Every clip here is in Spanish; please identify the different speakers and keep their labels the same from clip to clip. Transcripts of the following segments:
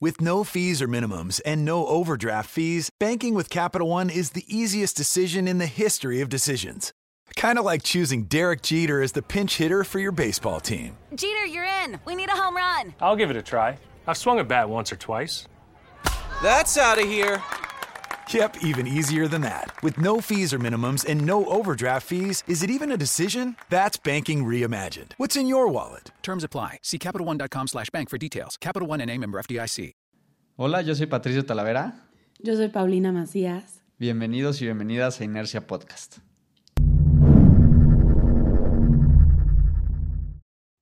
Speaker 1: With no fees or minimums and no overdraft fees, banking with Capital One is the easiest decision in the history of decisions. Kind of like choosing Derek Jeter as the pinch hitter for your baseball team.
Speaker 2: Jeter, you're in. We need a home run.
Speaker 3: I'll give it a try. I've swung a bat once or twice.
Speaker 4: That's out of here.
Speaker 1: Yep, even easier than that. With no fees or minimums and no overdraft fees, is it even a decision? That's banking reimagined. What's in your wallet?
Speaker 5: Terms apply. See CapitalOne.com slash bank for details. Capital One and a member FDIC.
Speaker 6: Hola, yo soy Patricio Talavera.
Speaker 7: Yo soy Paulina Macías.
Speaker 6: Bienvenidos y bienvenidas a Inercia Podcast.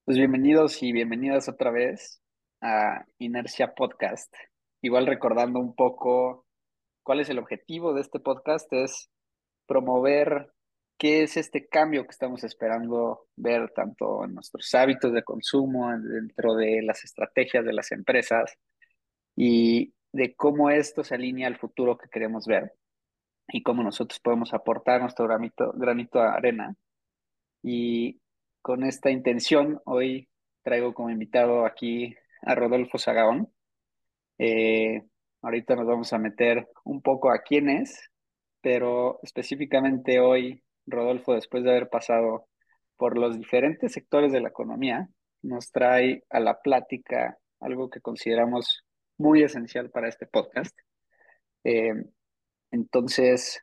Speaker 8: Pues bienvenidos y bienvenidas otra vez a Inercia Podcast. Igual recordando un poco cuál es el objetivo de este podcast, es promover qué es este cambio que estamos esperando ver tanto en nuestros hábitos de consumo, dentro de las estrategias de las empresas y de cómo esto se alinea al futuro que queremos ver y cómo nosotros podemos aportar nuestro granito, granito de arena. Y con esta intención, hoy traigo como invitado aquí a Rodolfo Sagaón. Eh, Ahorita nos vamos a meter un poco a quién es, pero específicamente hoy, Rodolfo, después de haber pasado por los diferentes sectores de la economía, nos trae a la plática algo que consideramos muy esencial para este podcast. Eh, entonces,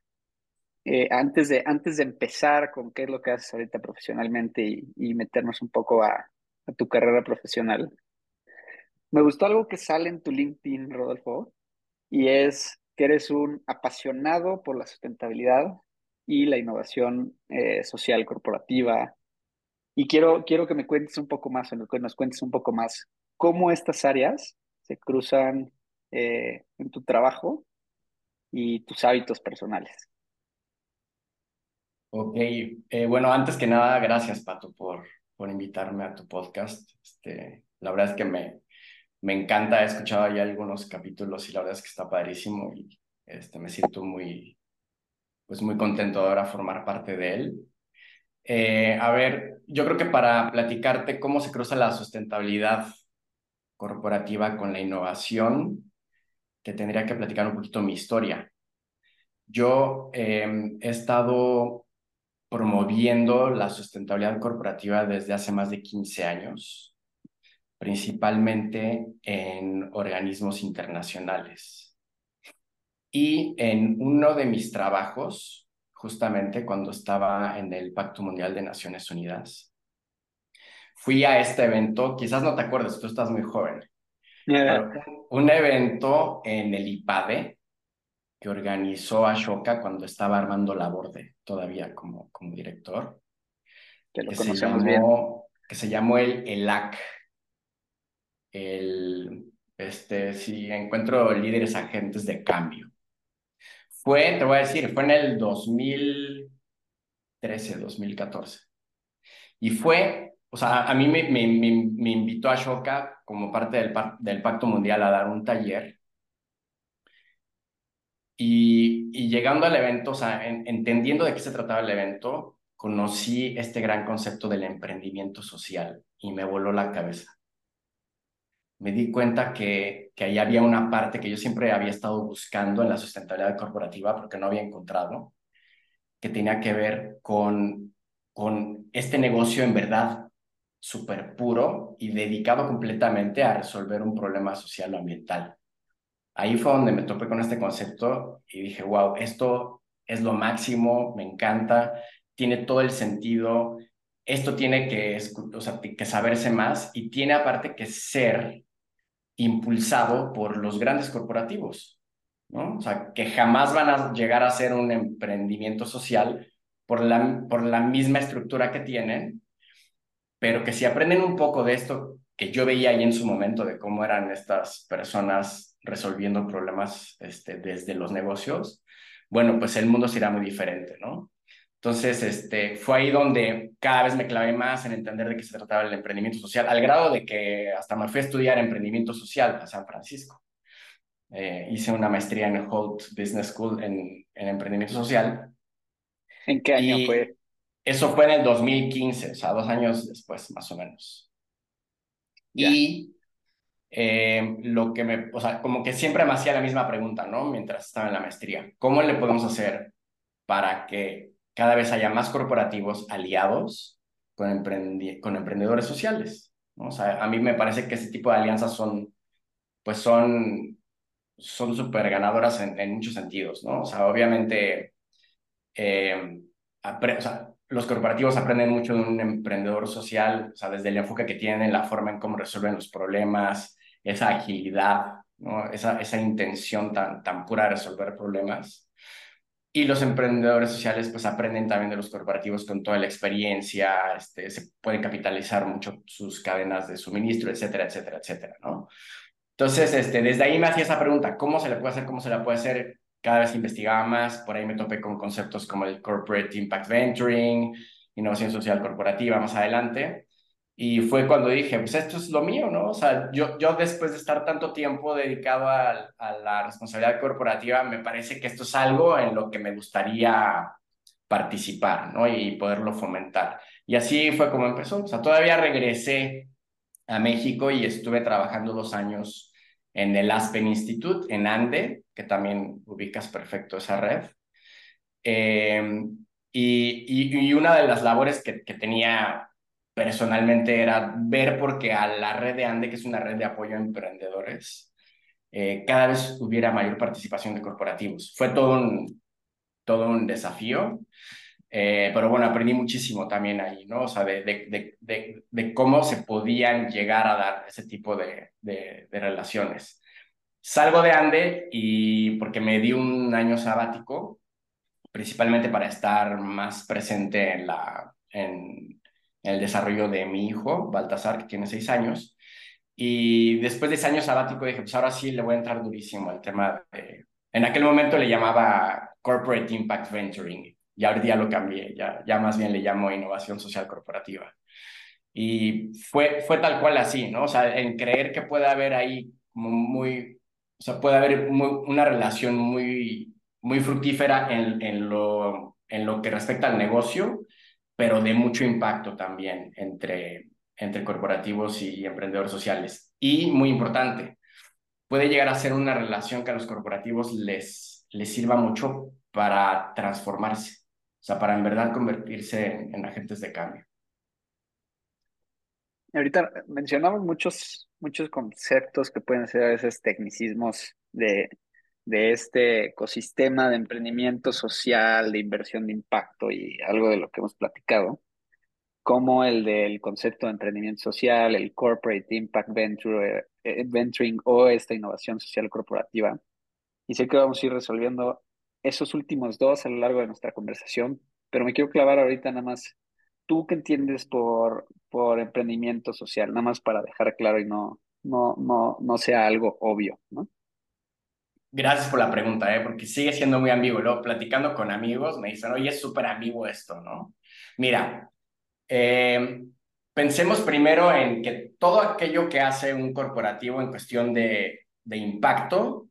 Speaker 8: eh, antes, de, antes de empezar con qué es lo que haces ahorita profesionalmente y, meternos un poco a, a, tu carrera profesional, me gustó algo que sale en tu LinkedIn, Rodolfo, y es que eres un apasionado por la sustentabilidad y la innovación eh, social corporativa. Y quiero, quiero que me cuentes un poco más, que nos cuentes un poco más cómo estas áreas se cruzan eh, en tu trabajo y tus hábitos personales.
Speaker 9: Ok, eh, bueno, antes que nada, gracias Pato por, por invitarme a tu podcast. Este, la verdad es que me, me encanta, he escuchado ya algunos capítulos y la verdad es que está padrísimo y este, me siento muy, pues muy contento de ahora formar parte de él. Eh, a ver, yo creo que para platicarte cómo se cruza la sustentabilidad corporativa con la innovación, te tendría que platicar un poquito mi historia. Yo em, he estado promoviendo la sustentabilidad corporativa desde hace más de 15 años principalmente en organismos internacionales. Y en uno de mis trabajos, justamente cuando estaba en el Pacto Mundial de Naciones Unidas, fui a este evento, quizás no te acuerdas, tú estás muy joven, un, evento en el IPADE que organizó Ashoka cuando estaba Armando Laborde, todavía como, como director,
Speaker 8: que, lo que se llamó,
Speaker 9: que se llamó el ELAC, el, este, si encuentro líderes agentes de cambio. Fue, te voy a decir, fue en el 2013, 2014. Y fue, o sea, a mí me, me, me, invitó a Shoka como parte del, del Pacto Mundial a dar un taller. Y, y llegando al evento, o sea, entendiendo de qué se trataba el evento, conocí este gran concepto del emprendimiento social y me voló la cabeza me di cuenta que, que ahí había una parte que yo siempre había estado buscando en la sustentabilidad corporativa porque no había encontrado, que tenía que ver con, con este negocio en verdad súper puro y dedicado completamente a resolver un problema social o ambiental. Ahí fue donde me topé con este concepto y dije, wow, esto es lo máximo, me encanta, tiene todo el sentido, esto tiene que, o sea, que saberse más y tiene aparte que ser impulsado por los grandes corporativos, ¿no? O sea, que jamás van a llegar a ser un emprendimiento social por la, por la misma estructura que tienen, pero que si aprenden un poco de esto que yo veía ahí en su momento de cómo eran estas personas resolviendo problemas este, desde los negocios, bueno, pues el mundo será muy diferente, ¿no? Entonces, este, fue ahí donde cada vez me clavé más en entender de qué se trataba el emprendimiento social, al grado de que hasta me fui a estudiar emprendimiento social a San Francisco. Eh, hice una maestría en Holt Business School en, en emprendimiento social.
Speaker 8: ¿En qué año fue?
Speaker 9: Eso fue en el 2015, o sea, dos años después, más o menos. Y eh, lo que me, o sea, como que siempre me hacía la misma pregunta, ¿no? Mientras estaba en la maestría. ¿Cómo le podemos hacer para que cada vez haya más corporativos aliados con, con emprendedores sociales? ¿no? O sea, a mí me parece que ese tipo de alianzas son, pues son, son súper ganadoras en, muchos sentidos, ¿no? O sea, obviamente, eh, los corporativos aprenden mucho de un emprendedor social, o sea, desde el enfoque que tienen, la forma en cómo resuelven los problemas, esa agilidad, ¿no? esa, esa intención tan, tan pura de resolver problemas. Y los emprendedores sociales pues aprenden también de los corporativos con toda la experiencia, este, se pueden capitalizar mucho sus cadenas de suministro, etcétera, etcétera, etcétera, ¿no? Entonces, este, desde ahí me hacía esa pregunta, ¿cómo se le puede hacer? ¿Cómo se la puede hacer? Cada vez investigaba más, por ahí me topé con conceptos como el Corporate Impact Venturing, innovación social corporativa más adelante. Y fue cuando dije, pues esto es lo mío, ¿no? O sea, yo, yo después de estar tanto tiempo dedicado a, a la responsabilidad corporativa, me parece que esto es algo en lo que me gustaría participar, ¿no? Y poderlo fomentar. Y así fue como empezó. O sea, todavía regresé a México y estuve trabajando dos años en el Aspen Institute, en Ande, que también ubicas perfecto esa red. Eh, y, y, una de las labores que, que tenía personalmente era ver porque a la red de ANDE, que es una red de apoyo a emprendedores, eh, cada vez hubiera mayor participación de corporativos. Fue todo un, todo un desafío, eh, pero bueno, aprendí muchísimo también ahí, ¿no? O sea, de, de, de, cómo se podían llegar a dar ese tipo de, relaciones. Salgo de ANDE y porque me di un año sabático, principalmente para estar más presente en la, en el desarrollo de mi hijo, Baltasar, que tiene seis años. Y después de ese año sabático dije, pues ahora sí le voy a entrar durísimo al tema de... En aquel momento le llamaba Corporate Impact Venturing y ahora ya lo cambié, ya, ya más bien le llamo innovación social corporativa. Y fue, fue tal cual así, ¿no? O sea, en creer que puede haber ahí como muy, o sea, puede haber una relación muy, muy fructífera en, en, lo, en lo que respecta al negocio pero de mucho impacto también entre, entre corporativos y emprendedores sociales. Y muy importante, puede llegar a ser una relación que a los corporativos les, les sirva mucho para transformarse, o sea, para en verdad convertirse en, agentes de cambio.
Speaker 8: Ahorita mencionamos muchos, muchos conceptos que pueden ser a veces tecnicismos de, de este ecosistema de emprendimiento social, de inversión de impacto y algo de lo que hemos platicado, como el del concepto de emprendimiento social, el corporate impact venture, eh, venturing o esta innovación social corporativa. Y sé que vamos a ir resolviendo esos últimos dos a lo largo de nuestra conversación, pero me quiero clavar ahorita nada más. ¿Tú qué entiendes por, por emprendimiento social? Nada más para dejar claro y no, no, no, no sea algo obvio, ¿no?
Speaker 9: Gracias por la pregunta, ¿eh? porque sigue siendo muy ambiguo. Luego, platicando con amigos, me dicen, oye, es súper ambiguo esto, ¿no? Mira, eh, pensemos primero en que todo aquello que hace un corporativo en cuestión de, de impacto,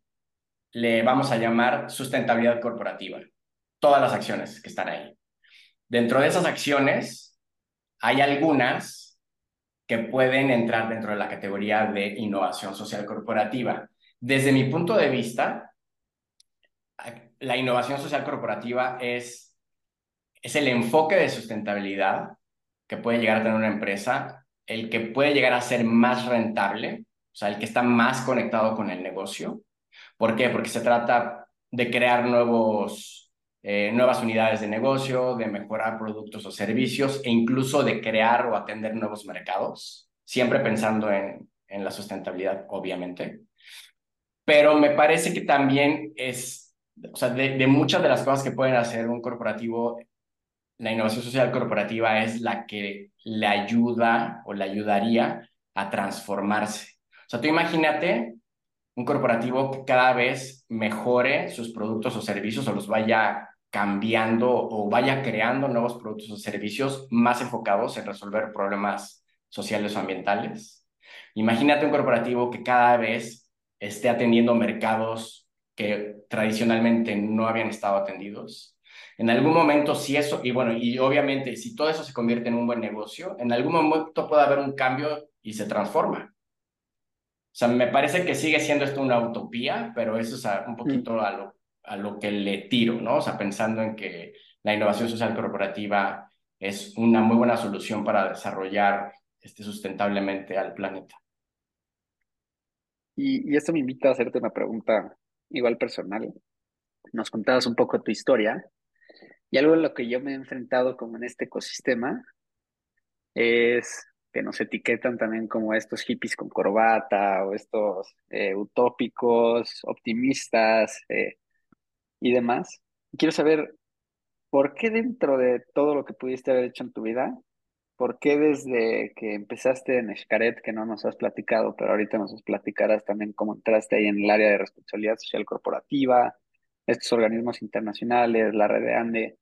Speaker 9: le vamos a llamar sustentabilidad corporativa. Todas las acciones que están ahí. Dentro de esas acciones, hay algunas que pueden entrar dentro de la categoría de innovación social corporativa desde mi punto de vista, la innovación social corporativa es, es el enfoque de sustentabilidad que puede llegar a tener una empresa, el que puede llegar a ser más rentable, o sea, el que está más conectado con el negocio. ¿Por qué? Porque se trata de crear nuevos, eh, nuevas unidades de negocio, de mejorar productos o servicios e incluso de crear o atender nuevos mercados, siempre pensando en, en la sustentabilidad, obviamente pero me parece que también es, o sea, de, muchas de las cosas que pueden hacer un corporativo, la innovación social corporativa es la que le ayuda o le ayudaría a transformarse. O sea, tú imagínate un corporativo que cada vez mejore sus productos o servicios o los vaya cambiando o vaya creando nuevos productos o servicios más enfocados en resolver problemas sociales o ambientales. Imagínate un corporativo que cada vez esté atendiendo mercados que tradicionalmente no habían estado atendidos. En algún momento, si eso, y bueno, y obviamente, si todo eso se convierte en un buen negocio, en algún momento puede haber un cambio y se transforma. O sea, me parece que sigue siendo esto una utopía, pero eso es un poquito a lo, a lo que le tiro, ¿no? O sea, pensando en que la innovación social corporativa es una muy buena solución para desarrollar este, sustentablemente al planeta.
Speaker 8: Y, y esto me invita a hacerte una pregunta igual personal. Nos contabas un poco tu historia y algo en lo que yo me he enfrentado como en este ecosistema es que nos etiquetan también como estos hippies con corbata o estos eh, utópicos, optimistas eh, y demás. Quiero saber, ¿por qué dentro de todo lo que pudiste haber hecho en tu vida, por qué desde que empezaste en Escaret, que no nos has platicado, pero ahorita nos platicarás también cómo entraste ahí en el área de responsabilidad social corporativa, estos organismos internacionales, la red de ANDE,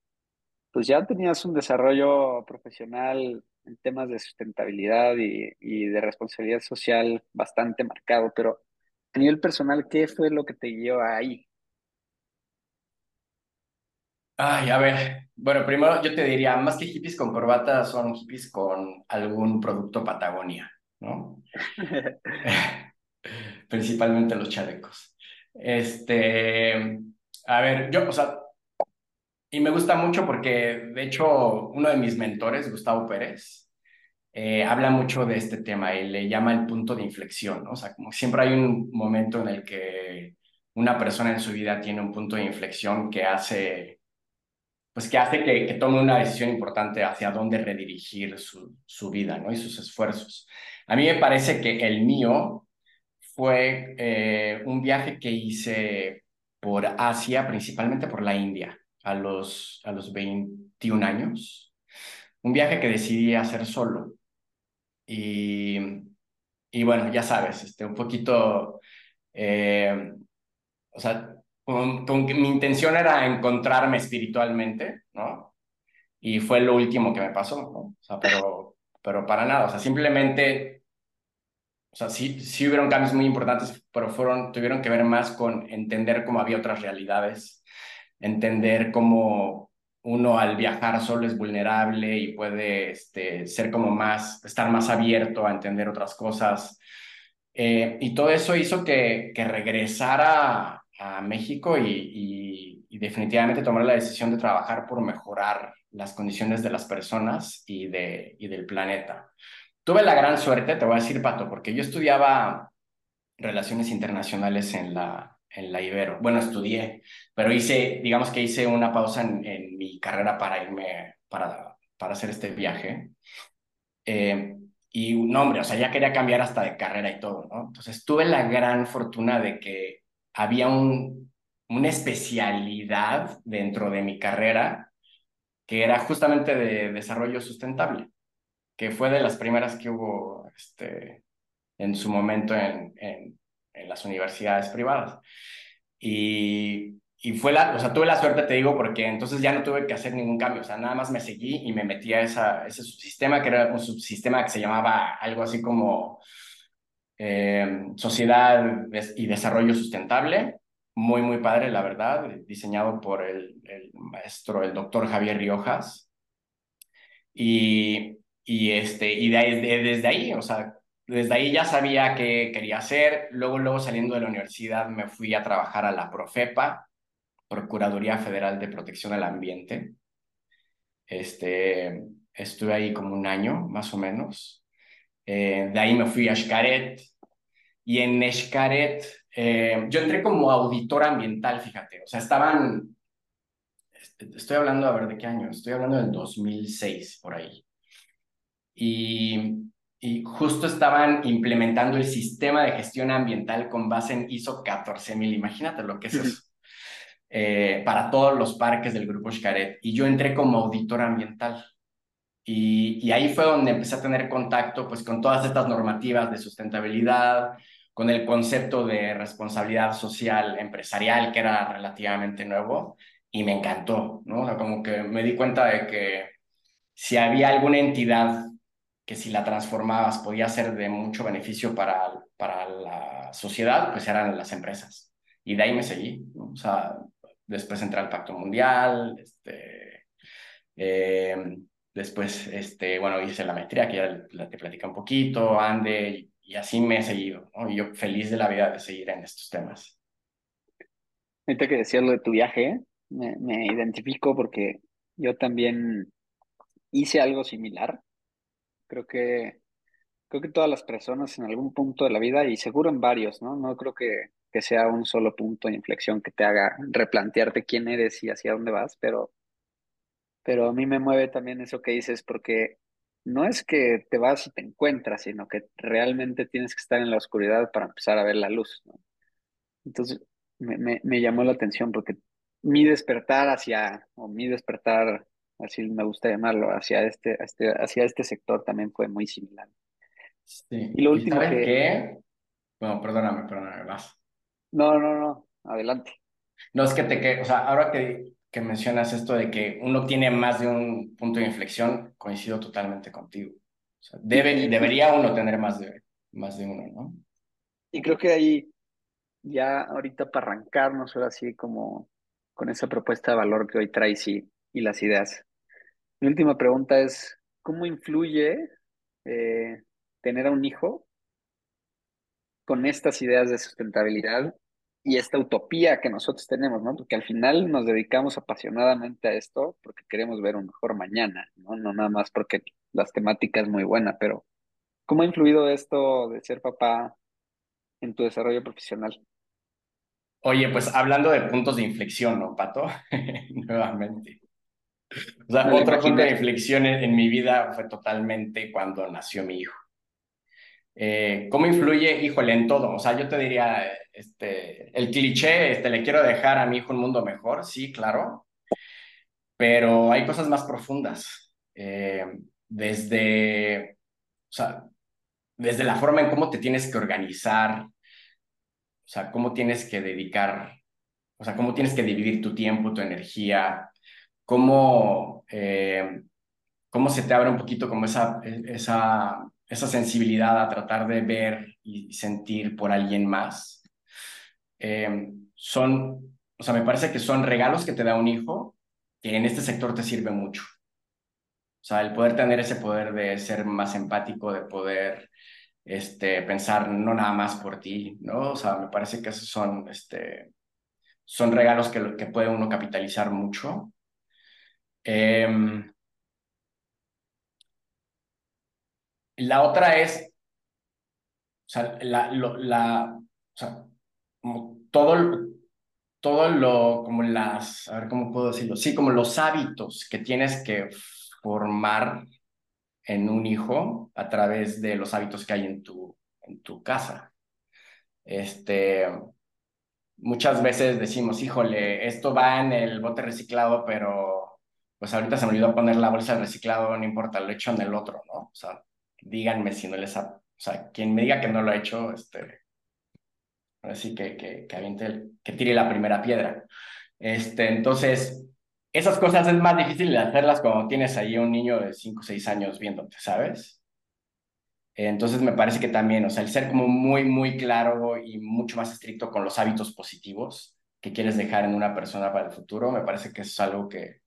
Speaker 8: pues ya tenías un desarrollo profesional en temas de sustentabilidad y, de responsabilidad social bastante marcado, pero a nivel personal, ¿qué fue lo que te guió ahí?
Speaker 9: Ay, a ver, bueno, primero yo te diría, más que hippies con corbata, son hippies con algún producto Patagonia, ¿no? Principalmente los chalecos. Este, a ver, yo, o sea, y me gusta mucho porque, de hecho, uno de mis mentores, Gustavo Pérez, eh, habla mucho de este tema y le llama el punto de inflexión, ¿no? O sea, como siempre hay un momento en el que una persona en su vida tiene un punto de inflexión que hace, pues que hace que, que tome una decisión importante hacia dónde redirigir su, su vida, ¿no? Y sus esfuerzos. A mí me parece que el mío fue eh, un viaje que hice por Asia, principalmente por la India a los, a los 21 años. Un viaje que decidí hacer solo. Y, y bueno, ya sabes, este, un poquito, eh, o sea, con, mi intención era encontrarme espiritualmente, ¿no? Y fue lo último que me pasó, ¿no? O sea, pero, pero para nada, o sea, simplemente, o sea, sí, sí hubieron cambios muy importantes, pero fueron, tuvieron que ver más con entender cómo había otras realidades entender cómo uno al viajar solo es vulnerable y puede este, ser como más, estar más abierto a entender otras cosas. Eh, y todo eso hizo que, que regresara a México y, y, definitivamente tomar la decisión de trabajar por mejorar las condiciones de las personas y, de, y del planeta. Tuve la gran suerte, te voy a decir, Pato, porque yo estudiaba relaciones internacionales en la, en la Ibero. Bueno, estudié, pero hice, digamos que hice una pausa en, mi carrera para irme, para, para hacer este viaje. Eh, y un hombre, o sea, ya quería cambiar hasta de carrera y todo, ¿no? Entonces tuve la gran fortuna de que había un, una especialidad dentro de mi carrera que era justamente de desarrollo sustentable, que fue de las primeras que hubo este, en su momento en, en, las universidades privadas. Y, y fue la, o sea, tuve la suerte, te digo, porque entonces ya no tuve que hacer ningún cambio, o sea, nada más me seguí y me metí a esa, ese subsistema, que era un subsistema que se llamaba algo así como eh, Sociedad y Desarrollo Sustentable, muy, muy padre, la verdad, diseñado por el, el maestro, el doctor Javier Riojas. Y, y, este, y de, desde ahí, o sea, desde ahí ya sabía qué quería hacer. Luego, luego saliendo de la universidad me fui a trabajar a la Profepa, Procuraduría Federal de Protección al Ambiente. Este, estuve ahí como un año, más o menos. Eh, de ahí me fui a Xcaret. Y en Xcaret, eh, yo entré como auditor ambiental, fíjate. O sea, estaban, estoy hablando, a ver, ¿de qué año? Estoy hablando del 2006, por ahí. Y y justo estaban implementando el sistema de gestión ambiental con base en ISO 14000. Imagínate lo que es eso. Eh, para todos los parques del grupo Xcaret. Y yo entré como auditor ambiental. Y, y, ahí fue donde empecé a tener contacto pues, con todas estas normativas de sustentabilidad, con el concepto de responsabilidad social empresarial, que era relativamente nuevo, y me encantó, ¿no? como que me di cuenta de que si había alguna entidad que si la transformabas podía ser de mucho beneficio para, para la sociedad, pues eran las empresas. Y de ahí me seguí, o sea, después entré al Pacto Mundial, este, eh, después, este, bueno, hice la maestría, que ya te platica un poquito, Ande, y, así me he seguido. Y yo feliz de la vida de seguir en estos temas.
Speaker 8: Ahorita que decías lo de tu viaje, me, me identifico porque yo también hice algo similar. Creo que, creo que todas las personas en algún punto de la vida, y seguro en varios, ¿no? No creo que, que sea un solo punto de inflexión que te haga replantearte quién eres y hacia dónde vas, pero, pero a mí me mueve también eso que dices, porque no es que te vas y te encuentras, sino que realmente tienes que estar en la oscuridad para empezar a ver la luz, ¿no? Entonces, me, me, me llamó la atención porque mi despertar hacia, o mi despertar, así me gusta llamarlo, hacia este, este, hacia este sector también fue muy similar.
Speaker 9: Sí.
Speaker 8: Y lo último
Speaker 9: ¿sabes
Speaker 8: que...
Speaker 9: qué? Bueno, perdóname, perdóname, más.
Speaker 8: No, no, no, adelante.
Speaker 9: No, es que te que, o sea, ahora que, que mencionas esto de que uno tiene más de un punto de inflexión, coincido totalmente contigo. O sea, debe, debería uno tener más de, más de uno, ¿no?
Speaker 8: Y creo que ahí, ya ahorita para arrancarnos, ahora sí, como con esa propuesta de valor que hoy traes y, y las ideas. Mi última pregunta es, ¿cómo influye eh, tener a un hijo con estas ideas de sustentabilidad y esta utopía que nosotros tenemos, ¿no? Porque al final nos dedicamos apasionadamente a esto porque queremos ver un mejor mañana, ¿no? No nada más porque las temáticas muy buena, pero ¿cómo ha influido esto de ser papá en tu desarrollo profesional?
Speaker 9: Oye, pues hablando de puntos de inflexión, ¿no, Pato? Nuevamente. O sea, otro punto de inflexión en, en mi vida fue totalmente cuando nació mi hijo. Eh, ¿cómo influye? Híjole, en todo. O sea, yo te diría, este, el cliché, este, le quiero dejar a mi hijo un mundo mejor, sí, claro, pero hay cosas más profundas. Eh, desde, o sea, desde la forma en cómo te tienes que organizar, o sea, cómo tienes que dedicar, o sea, cómo tienes que dividir tu tiempo, tu energía, cómo, eh, cómo se te abre un poquito como esa, esa, esa sensibilidad a tratar de ver y sentir por alguien más. Eh, son, o sea, me parece que son regalos que te da un hijo que en este sector te sirve mucho. O sea, el poder tener ese poder de ser más empático, de poder este, pensar no nada más por ti, ¿no? O sea, me parece que esos son, este, son regalos que, que puede uno capitalizar mucho. Eh, la otra es, o sea, la, lo, la, o sea, como todo, todo lo, como las, a ver cómo puedo decirlo, sí, como los hábitos que tienes que formar en un hijo a través de los hábitos que hay en tu, en tu casa. Este, muchas veces decimos, híjole, esto va en el bote reciclado, pero pues ahorita se me olvidó poner la bolsa de reciclado, no importa, lo echo en el otro, ¿no? O sea, díganme si no les ha, o sea, quien me diga que no lo ha hecho, este, así que, que, que aviente, que tire la primera piedra. Este, entonces, esas cosas es más difícil de hacerlas cuando tienes ahí un niño de 5 o 6 años viéndote, ¿sabes? Entonces me parece que también, o sea, el ser como muy, muy claro y mucho más estricto con los hábitos positivos que quieres dejar en una persona para el futuro, me parece que es algo que,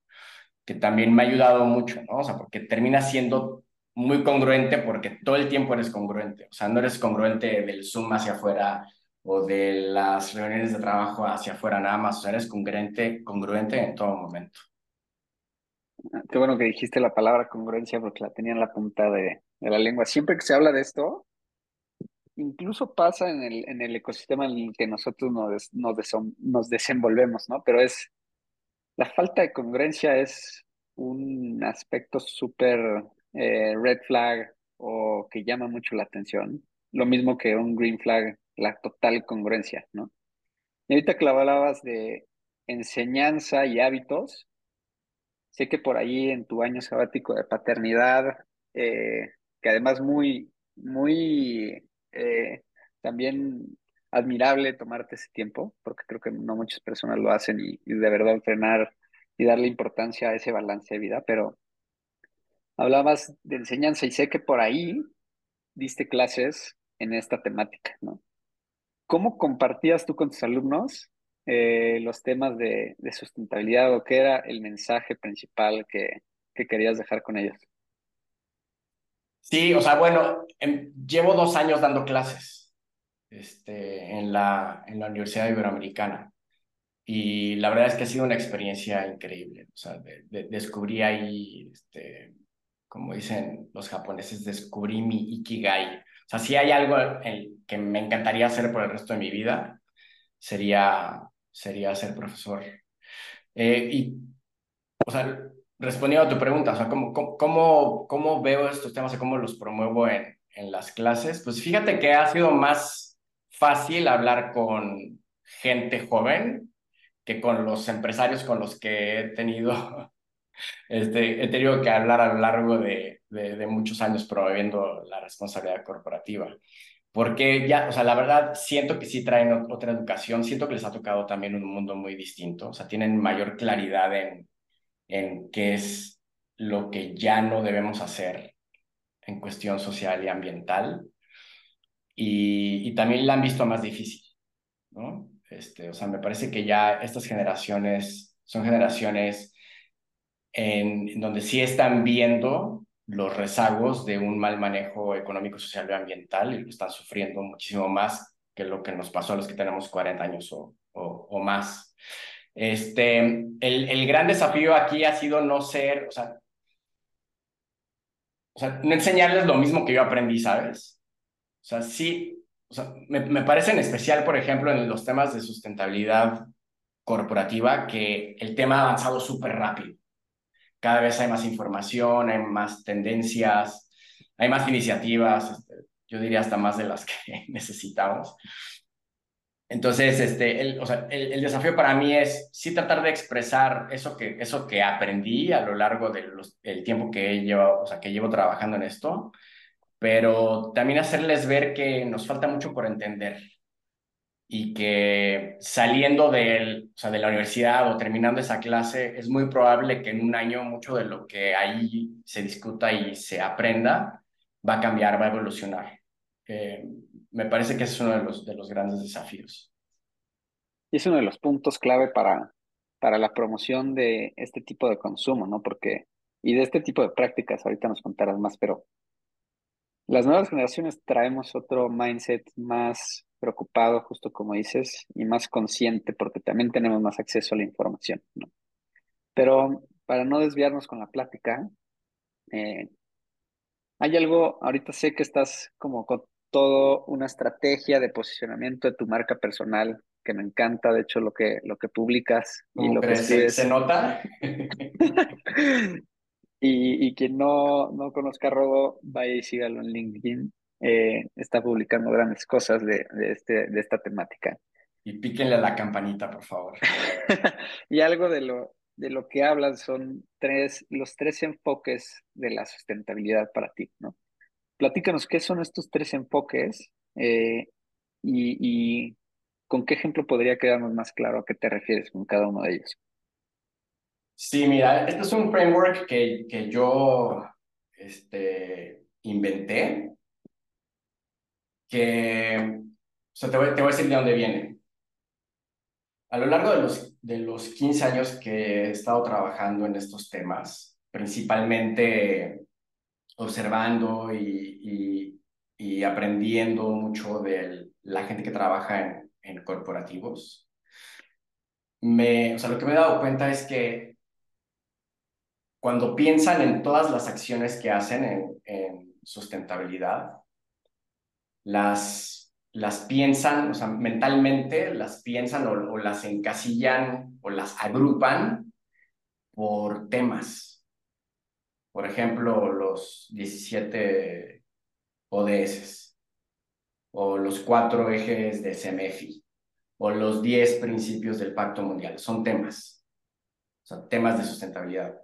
Speaker 9: que también me ha ayudado mucho, ¿no? O sea, porque termina siendo muy congruente porque todo el tiempo eres congruente, o sea, no eres congruente del Zoom hacia afuera o de las reuniones de trabajo hacia afuera nada más, o sea, eres congruente, congruente en todo momento.
Speaker 8: Qué bueno que dijiste la palabra congruencia porque la tenía en la punta de, de la lengua. Siempre que se habla de esto, incluso pasa en el, en el ecosistema en el que nosotros nos, nos, nos desenvolvemos, ¿no? Pero es, la falta de congruencia es un aspecto súper eh, red flag o que llama mucho la atención. Lo mismo que un green flag, la total congruencia, ¿no? Y ahorita que hablabas de enseñanza y hábitos, sé que por ahí en tu año sabático de paternidad, eh, que además muy, muy eh, también admirable tomarte ese tiempo, porque creo que no muchas personas lo hacen y, y de verdad frenar y darle importancia a ese balance de vida, pero hablabas de enseñanza y sé que por ahí diste clases en esta temática, ¿no? ¿Cómo compartías tú con tus alumnos eh, los temas de, sustentabilidad o qué era el mensaje principal que, que querías dejar con ellos?
Speaker 9: Sí, o sea, bueno, em, llevo dos años dando clases este, en, la, en la Universidad Iberoamericana y la verdad es que ha sido una experiencia increíble. O sea, descubrí ahí, este, como dicen los japoneses, descubrí mi ikigai. O sea, si hay algo en, que me encantaría hacer por el resto de mi vida, sería, sería ser profesor. Eh, y, o sea, respondiendo a tu pregunta, o sea, ¿cómo, cómo, cómo veo estos temas y cómo los promuevo en, en las clases? Pues fíjate que ha sido más fácil hablar con gente joven que con los empresarios con los que he tenido, este, he tenido que hablar a lo largo de, de, muchos años promoviendo la responsabilidad corporativa. Porque ya, o sea, la verdad, siento que sí traen otra educación, siento que les ha tocado también un mundo muy distinto, o sea, tienen mayor claridad en, en qué es lo que ya no debemos hacer en cuestión social y ambiental. Y, y también la han visto más difícil, ¿no? Este, o sea, me parece que ya estas generaciones son generaciones en, donde sí están viendo los rezagos de un mal manejo económico, social y ambiental y lo están sufriendo muchísimo más que lo que nos pasó a los que tenemos 40 años o, o, más. Este, el, el, gran desafío aquí ha sido no ser, o sea, o sea, no enseñarles lo mismo que yo aprendí, ¿sabes? O sea, sí, o sea, me, me parece en especial, por ejemplo, en los temas de sustentabilidad corporativa, que el tema ha avanzado súper rápido. Cada vez hay más información, hay más tendencias, hay más iniciativas, este, yo diría hasta más de las que necesitamos. Entonces, este, el, o sea, el, desafío para mí es sí tratar de expresar eso que, eso que aprendí a lo largo del tiempo que llevo, o sea, que llevo trabajando en esto, pero también hacerles ver que nos falta mucho por entender y que saliendo de la universidad o terminando esa clase, es muy probable que en un año mucho de lo que ahí se discuta y se aprenda va a cambiar, va a evolucionar. Eh, me parece que es uno de los, de los grandes desafíos.
Speaker 8: Y es uno de los puntos clave para, para la promoción de este tipo de consumo, ¿no? Porque, y de este tipo de prácticas, ahorita nos contarás más, pero las nuevas generaciones traemos otro mindset más preocupado, justo como dices, y más consciente porque también tenemos más acceso a la información, ¿no? Pero para no desviarnos con la plática, eh, hay algo, ahorita sé que estás como con todo una estrategia de posicionamiento de tu marca personal que me encanta, de hecho, lo que, lo que publicas y lo que
Speaker 9: ¿Se nota?
Speaker 8: Y, quien no, no conozca a Robo, vaya y sígalo en LinkedIn. Eh, está publicando grandes cosas de, de, este, de esta temática.
Speaker 9: Y píquenle a la campanita, por favor.
Speaker 8: y algo de lo, de lo que hablan son tres, los tres enfoques de la sustentabilidad para ti, ¿no? Platícanos qué son estos tres enfoques eh, y, y con qué ejemplo podría quedarnos más claro a qué te refieres con cada uno de ellos.
Speaker 9: Sí, mira, este es un framework que, que yo este, inventé, que, o sea, te voy, a decir de dónde viene. A lo largo de los, de los 15 años que he estado trabajando en estos temas, principalmente observando y, y, y aprendiendo mucho de la gente que trabaja en, en corporativos, me, o sea, lo que me he dado cuenta es que cuando piensan en todas las acciones que hacen en, sustentabilidad, las, las piensan, o sea, mentalmente las piensan o, las encasillan o las agrupan por temas. Por ejemplo, los 17 ODS o los cuatro ejes de CMFI o los 10 principios del Pacto Mundial. Son temas, o sea, temas de sustentabilidad.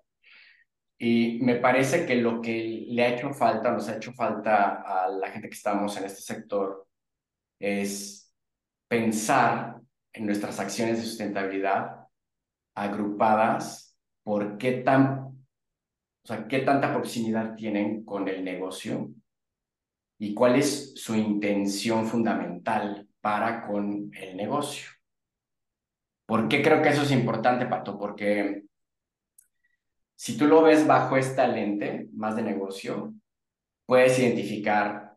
Speaker 9: Y me parece que lo que le ha hecho falta, nos ha hecho falta a la gente que estamos en este sector, es pensar en nuestras acciones de sustentabilidad agrupadas por qué tan, o sea, qué tanta proximidad tienen con el negocio y cuál es su intención fundamental para con el negocio. ¿Por qué creo que eso es importante, Pato? Porque si tú lo ves bajo esta lente, más de negocio, puedes identificar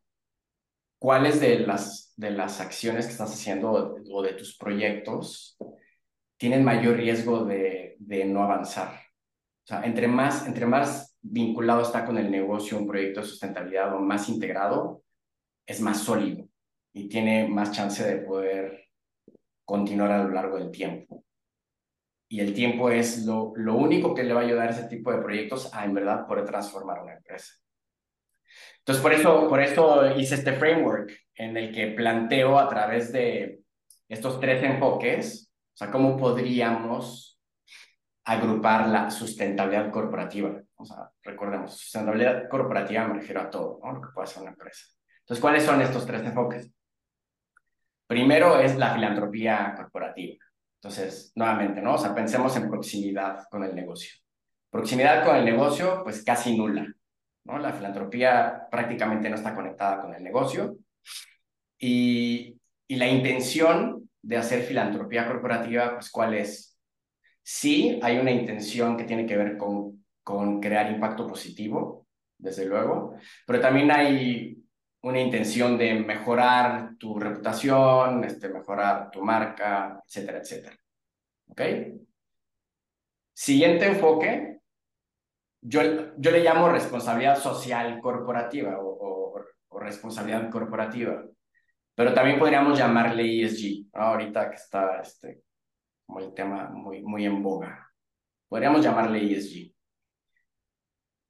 Speaker 9: cuáles de las, de las acciones que estás haciendo o de tus proyectos tienen mayor riesgo de, de no avanzar. O sea, entre más, entre más vinculado está con el negocio un proyecto de sustentabilidad o más integrado, es más sólido y tiene más chance de poder continuar a lo largo del tiempo. Y el tiempo es lo, lo único que le va a ayudar a ese tipo de proyectos a en verdad poder transformar una empresa. Entonces, por eso, por eso hice este framework en el que planteo a través de estos tres enfoques, o sea, cómo podríamos agrupar la sustentabilidad corporativa. O sea, recordemos, sustentabilidad corporativa me refiero a todo, ¿no? Lo que puede hacer una empresa. Entonces, ¿cuáles son estos tres enfoques? Primero es la filantropía corporativa. Entonces, nuevamente, ¿no? O sea, pensemos en proximidad con el negocio. Proximidad con el negocio, pues casi nula, ¿no? La filantropía prácticamente no está conectada con el negocio. Y, y la intención de hacer filantropía corporativa, pues, ¿cuál es? Sí, hay una intención que tiene que ver con, con crear impacto positivo, desde luego, pero también hay una intención de mejorar tu reputación, este, mejorar tu marca, etcétera, etcétera. ¿Ok? Siguiente enfoque, yo, yo le llamo responsabilidad social corporativa o, responsabilidad corporativa, pero también podríamos llamarle ESG, ahorita que está este, como el tema muy, muy en boga. Podríamos llamarle ESG.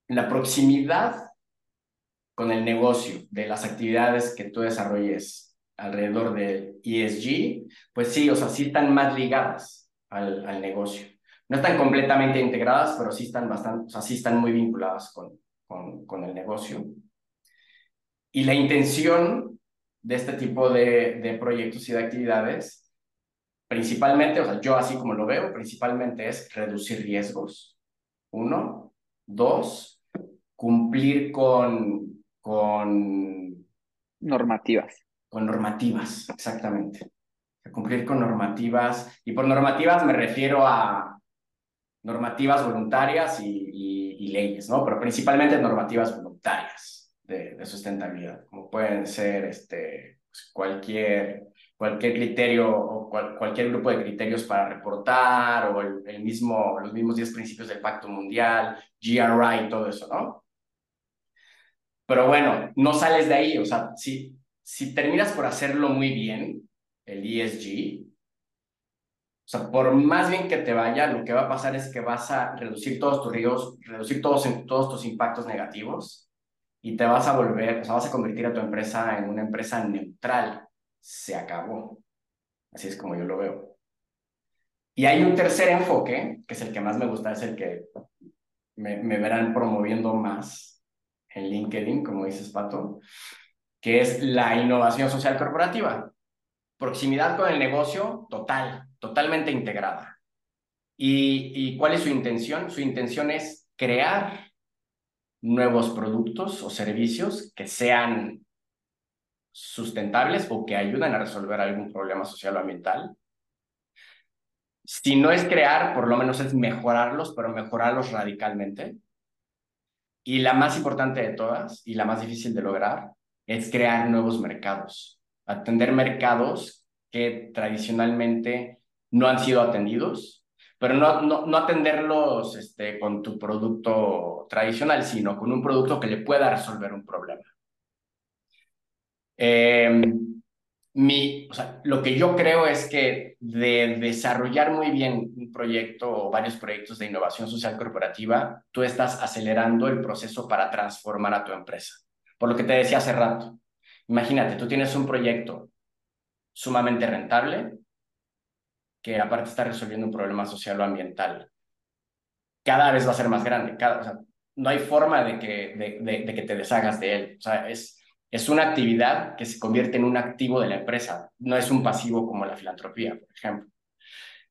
Speaker 9: La proximidad con el negocio, de las actividades que tú desarrolles alrededor del ESG, pues sí, o sea, sí están más ligadas al, al negocio. No están completamente integradas, pero sí están bastante, o sea, sí están muy vinculadas con, con, con el negocio. Y la intención de este tipo de, de proyectos y de actividades, principalmente, o sea, yo así como lo veo, principalmente es reducir riesgos. Uno. Dos, cumplir con con
Speaker 8: normativas.
Speaker 9: Con normativas, exactamente. Cumplir con normativas. Y por normativas me refiero a normativas voluntarias y, leyes, ¿no? Pero principalmente normativas voluntarias de, sustentabilidad, como pueden ser este, pues, cualquier, cualquier criterio o cualquier grupo de criterios para reportar o el, mismo, los mismos 10 principios del Pacto Mundial, GRI, todo eso, ¿no? Pero bueno, no sales de ahí. O sea, si, si terminas por hacerlo muy bien, el ESG, o sea, por más bien que te vaya, lo que va a pasar es que vas a reducir todos tus riesgos, reducir todos, todos tus impactos negativos y te vas a volver, o sea, vas a convertir a tu empresa en una empresa neutral. Se acabó. Así es como yo lo veo. Y hay un tercer enfoque, que es el que más me gusta, es el que me, me verán promoviendo más, en LinkedIn, como dices, Pato, que es la innovación social corporativa. Proximidad con el negocio total, totalmente integrada. ¿Y, ¿Y cuál es su intención? Su intención es crear nuevos productos o servicios que sean sustentables o que ayuden a resolver algún problema social o ambiental. Si no es crear, por lo menos es mejorarlos, pero mejorarlos radicalmente. Y la más importante de todas y la más difícil de lograr es crear nuevos mercados, atender mercados que tradicionalmente no han sido atendidos, pero no, no, no atenderlos este, con tu producto tradicional, sino con un producto que le pueda resolver un problema. Eh, mi, o sea, lo que yo creo es que de desarrollar muy bien un proyecto o varios proyectos de innovación social corporativa, tú estás acelerando el proceso para transformar a tu empresa. Por lo que te decía hace rato, imagínate, tú tienes un proyecto sumamente rentable que aparte está resolviendo un problema social o ambiental. Cada vez va a ser más grande, cada, o sea, no hay forma de que, de, de que te deshagas de él. O sea, es, es una actividad que se convierte en un activo de la empresa, no es un pasivo como la filantropía, por ejemplo.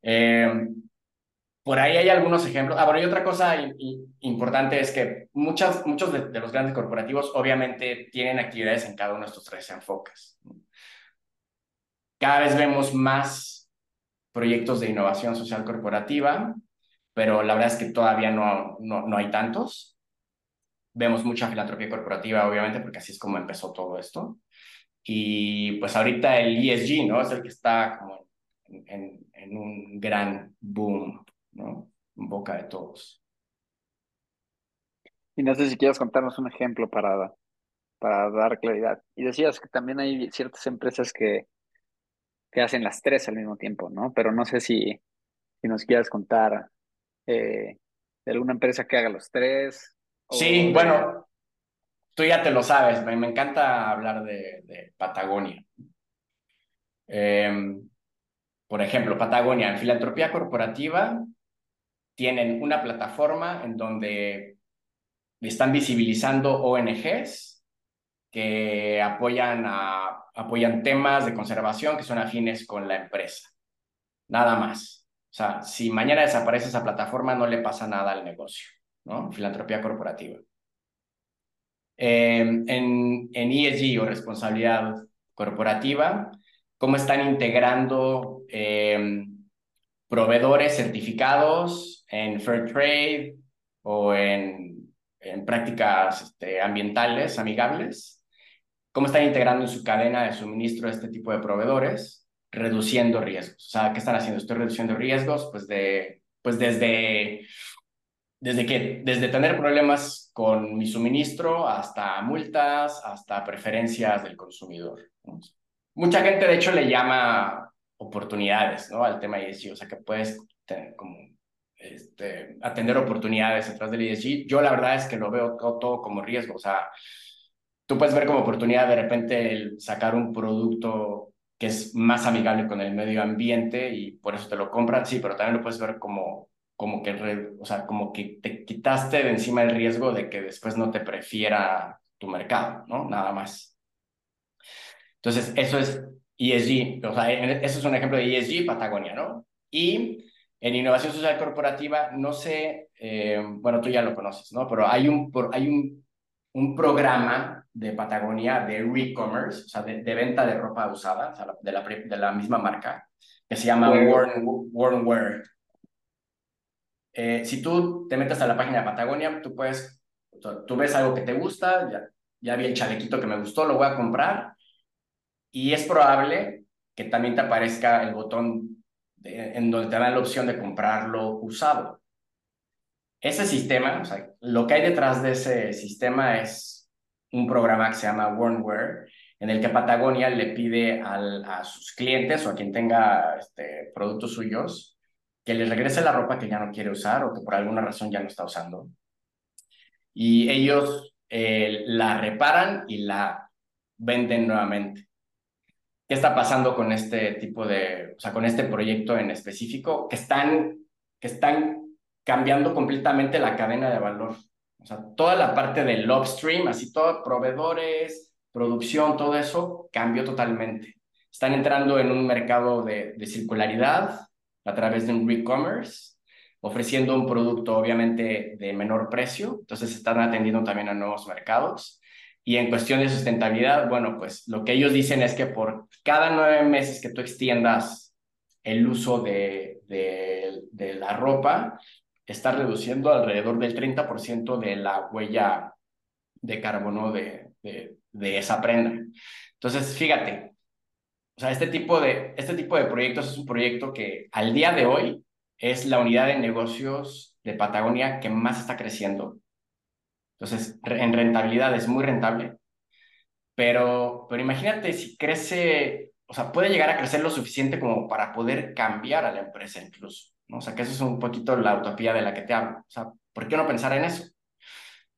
Speaker 9: Eh, por ahí hay algunos ejemplos. Ah, bueno, y otra cosa importante es que muchas, muchos de, los grandes corporativos obviamente tienen actividades en cada uno de estos tres enfoques. Cada vez vemos más proyectos de innovación social corporativa, pero la verdad es que todavía no, no, no hay tantos. Vemos mucha filantropía corporativa, obviamente, porque así es como empezó todo esto. Y pues ahorita el ESG, ¿no? Es el que está como en, en un gran boom, ¿no? En boca de todos.
Speaker 8: Y no sé si quieres contarnos un ejemplo para, para dar claridad. Y decías que también hay ciertas empresas que, que hacen las tres al mismo tiempo, ¿no? Pero no sé si, si nos quieras contar eh, de alguna empresa que haga los tres.
Speaker 9: Sí, bueno, tú ya te lo sabes, me, me encanta hablar de, Patagonia. Em, por ejemplo, Patagonia, en filantropía corporativa, tienen una plataforma en donde están visibilizando ONGs que apoyan, apoyan temas de conservación que son afines con la empresa. Nada más. O sea, si mañana desaparece esa plataforma, no le pasa nada al negocio, ¿no? Filantropía corporativa. en, en ESG o responsabilidad corporativa, cómo están integrando eh, proveedores certificados en Fair Trade o en, en prácticas este, ambientales amigables, cómo están integrando en su cadena de suministro este tipo de proveedores, reduciendo riesgos. O sea, ¿qué están haciendo? Estoy reduciendo riesgos, pues, de, pues desde, desde, que, desde tener problemas con mi suministro hasta multas, hasta preferencias del consumidor. Mucha gente, de hecho, le llama oportunidades, ¿no? Al tema ESG, o sea, que puedes como este, atender oportunidades detrás del ESG. Yo la verdad es que lo veo todo, como riesgo, o sea, tú puedes ver como oportunidad de repente el sacar un producto que es más amigable con el medio ambiente y por eso te lo compran, sí, pero también lo puedes ver como, como que, o sea, como que te quitaste de encima el riesgo de que después no te prefiera tu mercado, ¿no? Nada más. Entonces, eso es ESG, o sea, eso es un ejemplo de ESG, Patagonia, ¿no? Y en innovación social corporativa, no sé, eh, bueno, tú ya lo conoces, ¿no? Pero hay un, hay un, un programa de Patagonia de re-commerce, o sea, de, venta de ropa usada, o sea, de la, de la misma marca, que se llama Worn, Wear. Eh, si tú te metes a la página de Patagonia, tú puedes, tú ves algo que te gusta, ya, ya vi el chalequito que me gustó, lo voy a comprar, y es probable que también te aparezca el botón en donde te da la opción de comprarlo usado. Ese sistema, o sea, lo que hay detrás de ese sistema es un programa que se llama Wornware, en el que Patagonia le pide a sus clientes o a quien tenga este, productos suyos que les regrese la ropa que ya no quiere usar o que por alguna razón ya no está usando. Y ellos eh, la reparan y la venden nuevamente. ¿Qué está pasando con este tipo de, o sea, con este proyecto en específico? Que están, que están cambiando completamente la cadena de valor. O sea, toda la parte del upstream, así todo, proveedores, producción, todo eso cambió totalmente. Están entrando en un mercado de, de circularidad a través de un e-commerce, ofreciendo un producto obviamente de menor precio, entonces están atendiendo también a nuevos mercados y en cuestión de sustentabilidad, bueno, pues lo que ellos dicen es que por cada nueve meses que tú extiendas el uso de, de, la ropa, está reduciendo alrededor del 30% de la huella de carbono de, de, esa prenda. Entonces, fíjate, o sea, este tipo, de, este tipo de proyectos es un proyecto que al día de hoy es la unidad de negocios de Patagonia que más está creciendo entonces, en rentabilidad es muy rentable, pero, pero imagínate si crece, o sea, puede llegar a crecer lo suficiente como para poder cambiar a la empresa incluso, ¿no? O sea, que eso es un poquito la utopía de la que te hablo. O sea, ¿por qué no pensar en eso?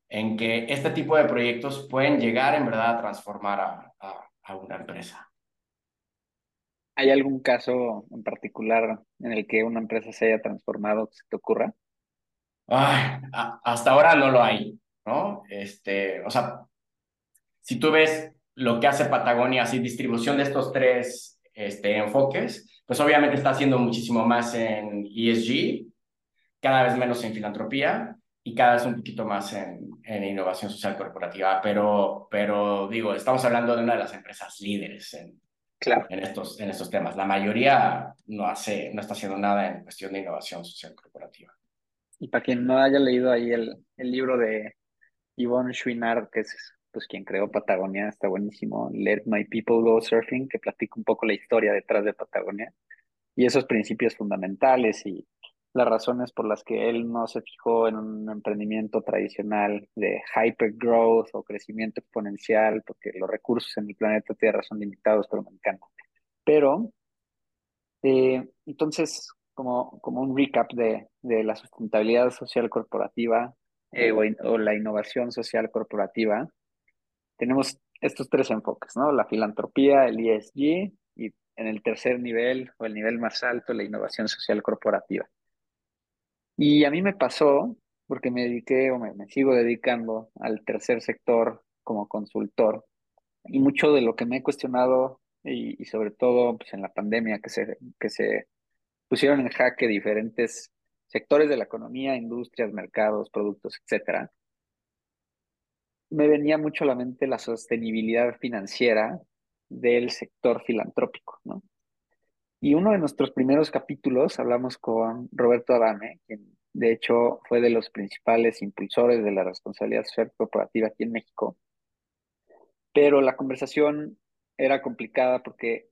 Speaker 9: En que este tipo de proyectos pueden llegar en verdad a transformar a, a, una empresa.
Speaker 8: ¿Hay algún caso en particular en el que una empresa se haya transformado que se te ocurra?
Speaker 9: Ay, hasta ahora no lo hay. ¿no? Este, o sea, si tú ves lo que hace Patagonia, así distribución de estos tres este, enfoques, pues obviamente está haciendo muchísimo más en ESG, cada vez menos en filantropía y cada vez un poquito más en, en innovación social corporativa, pero, pero digo, estamos hablando de una de las empresas líderes en,
Speaker 8: claro.
Speaker 9: en, estos, en estos temas. La mayoría no, hace, no está haciendo nada en cuestión de innovación social corporativa.
Speaker 8: Y para quien no haya leído ahí el, el libro de Yvonne Chouinard, que es pues quien creó Patagonia, está buenísimo. Let My People Go Surfing, que platica un poco la historia detrás de Patagonia y esos principios fundamentales y las razones por las que él no se fijó en un emprendimiento tradicional de hyper growth o crecimiento exponencial, porque los recursos en el planeta Tierra son limitados, pero me encanta. Pero, eh, entonces, como, como un recap de, de la sustentabilidad social corporativa eh, o, o la innovación social corporativa, tenemos estos tres enfoques, ¿no? La filantropía, el ESG y en el tercer nivel o el nivel más alto, la innovación social corporativa. Y a mí me pasó, porque me dediqué o me, sigo dedicando al tercer sector como consultor, y mucho de lo que me he cuestionado, y, sobre todo pues, en la pandemia, que se, que se pusieron en jaque diferentes sectores de la economía, industrias, mercados, productos, etcétera, me venía mucho a la mente la sostenibilidad financiera del sector filantrópico, ¿no? Y uno de nuestros primeros capítulos hablamos con Roberto Adame, quien de hecho fue de los principales impulsores de la responsabilidad social corporativa aquí en México. Pero la conversación era complicada porque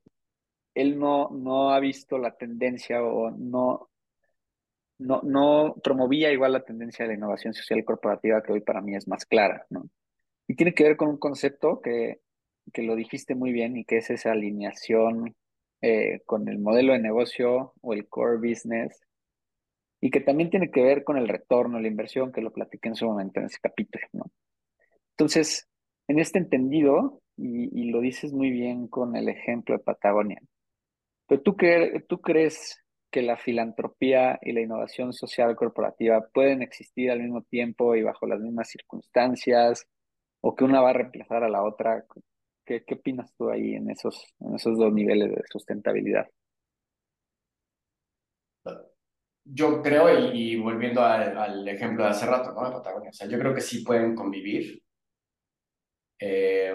Speaker 8: él no, no ha visto la tendencia o no, no, no promovía igual la tendencia de la innovación social corporativa que hoy para mí es más clara, ¿no? Y tiene que ver con un concepto que, que lo dijiste muy bien y que es esa alineación eh, con el modelo de negocio o el core business y que también tiene que ver con el retorno, la inversión, que lo platiqué en su momento en ese capítulo, ¿no? Entonces, en este entendido, y, lo dices muy bien con el ejemplo de Patagonia, pero tú, tú crees que la filantropía y la innovación social corporativa pueden existir al mismo tiempo y bajo las mismas circunstancias, o que una va a reemplazar a la otra. ¿Qué, qué opinas tú ahí en esos, en esos dos niveles de sustentabilidad?
Speaker 9: Yo creo, y, volviendo al, ejemplo de hace rato, ¿no? De Patagonia, o sea, yo creo que sí pueden convivir. Eh,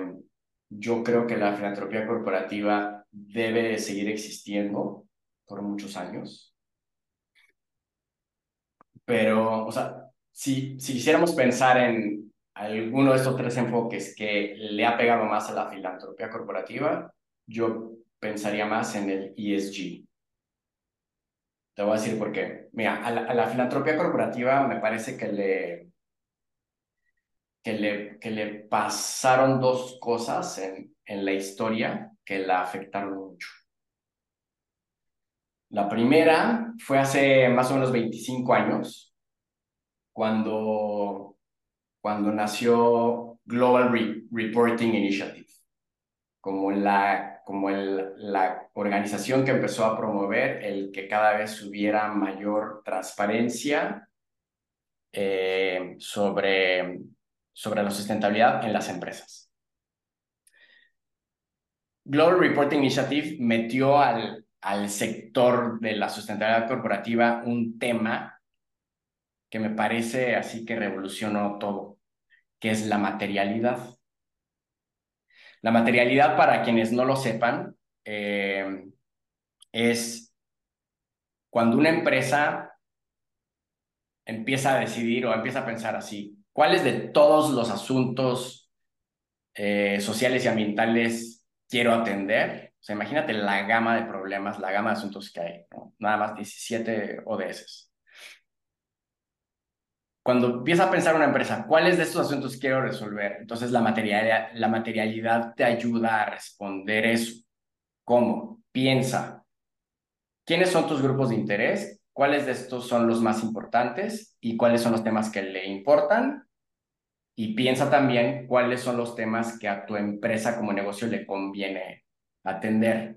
Speaker 9: yo creo que la filantropía corporativa debe seguir existiendo por muchos años. Pero, o sea, si, si quisiéramos pensar en alguno de estos tres enfoques que le ha pegado más a la filantropía corporativa, yo pensaría más en el ESG. Te voy a decir por qué. Mira, a la, filantropía corporativa me parece que le, que le, que le pasaron dos cosas en, en la historia que la afectaron mucho. La primera fue hace más o menos 25 años, cuando cuando nació Global Reporting Initiative, como, la, como la organización que empezó a promover el que cada vez hubiera mayor transparencia eh, sobre, sobre la sustentabilidad en las empresas. Global Reporting Initiative metió al, al sector de la sustentabilidad corporativa un tema que me parece así que revolucionó todo que es la materialidad. La materialidad, para quienes no lo sepan, eh, es cuando una empresa empieza a decidir o empieza a pensar así, ¿cuáles de todos los asuntos eh, sociales y ambientales quiero atender? O sea, imagínate la gama de problemas, la gama de asuntos que hay, nada más 17 ODS cuando empieza a pensar una empresa, ¿cuáles de estos asuntos quiero resolver? Entonces la materialidad, la materialidad te ayuda a responder eso. ¿Cómo? Piensa. ¿Quiénes son tus grupos de interés? ¿Cuáles de estos son los más importantes? ¿Y cuáles son los temas que le importan? Y piensa también cuáles son los temas que a tu empresa como negocio le conviene atender.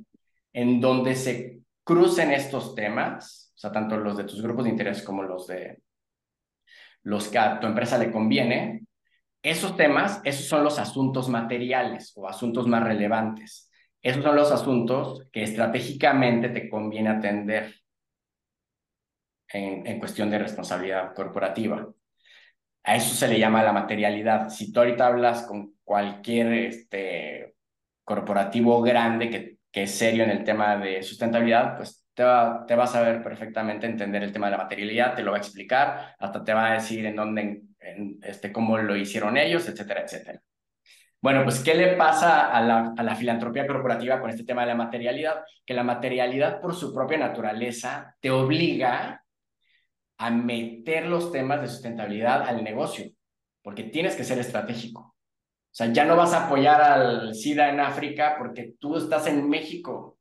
Speaker 9: En donde se crucen estos temas, o sea, tanto los de tus grupos de interés como los de los que a tu empresa le conviene, esos temas, esos son los asuntos materiales o asuntos más relevantes. Esos son los asuntos que estratégicamente te conviene atender en, en cuestión de responsabilidad corporativa. A eso se le llama la materialidad. Si tú ahorita hablas con cualquier este, corporativo grande que, que es serio en el tema de sustentabilidad, pues te va, te vas a ver perfectamente entender el tema de la materialidad, te lo va a explicar, hasta te va a decir en dónde, en, este, cómo lo hicieron ellos, etcétera, etcétera. Bueno, pues, ¿qué le pasa a la, a la filantropía corporativa con este tema de la materialidad? Que la materialidad, por su propia naturaleza, te obliga a meter los temas de sustentabilidad al negocio, porque tienes que ser estratégico. O sea, ya no vas a apoyar al SIDA en África porque tú estás en México.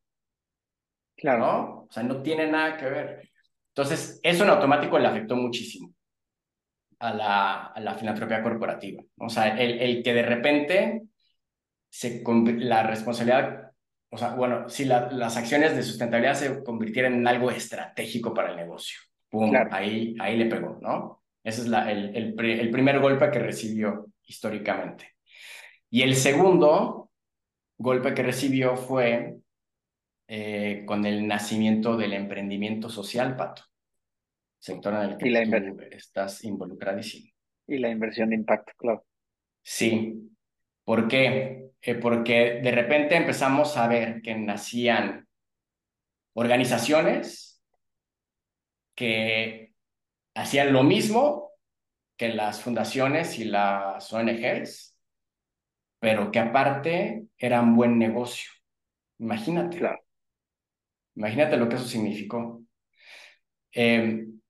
Speaker 9: Claro. ¿No? O sea, no tiene nada que ver. Entonces, eso en automático le afectó muchísimo a la, a la filantropía corporativa. O sea, el, el que de repente se, la responsabilidad, o sea, bueno, si la, las acciones de sustentabilidad se convirtieran en algo estratégico para el negocio. Pum, ahí, ahí le pegó, ¿no? Ese es la, el, el, el primer golpe que recibió históricamente. Y el segundo golpe que recibió fue eh, con el nacimiento del emprendimiento social, Pato. Sector en el que tú estás involucradísimo.
Speaker 8: Y la inversión de impacto, claro.
Speaker 9: Sí. ¿Por qué? Eh, porque de repente empezamos a ver que nacían organizaciones que hacían lo mismo que las fundaciones y las ONGs, pero que aparte eran buen negocio. Imagínate. Imagínate lo que eso significó. Em,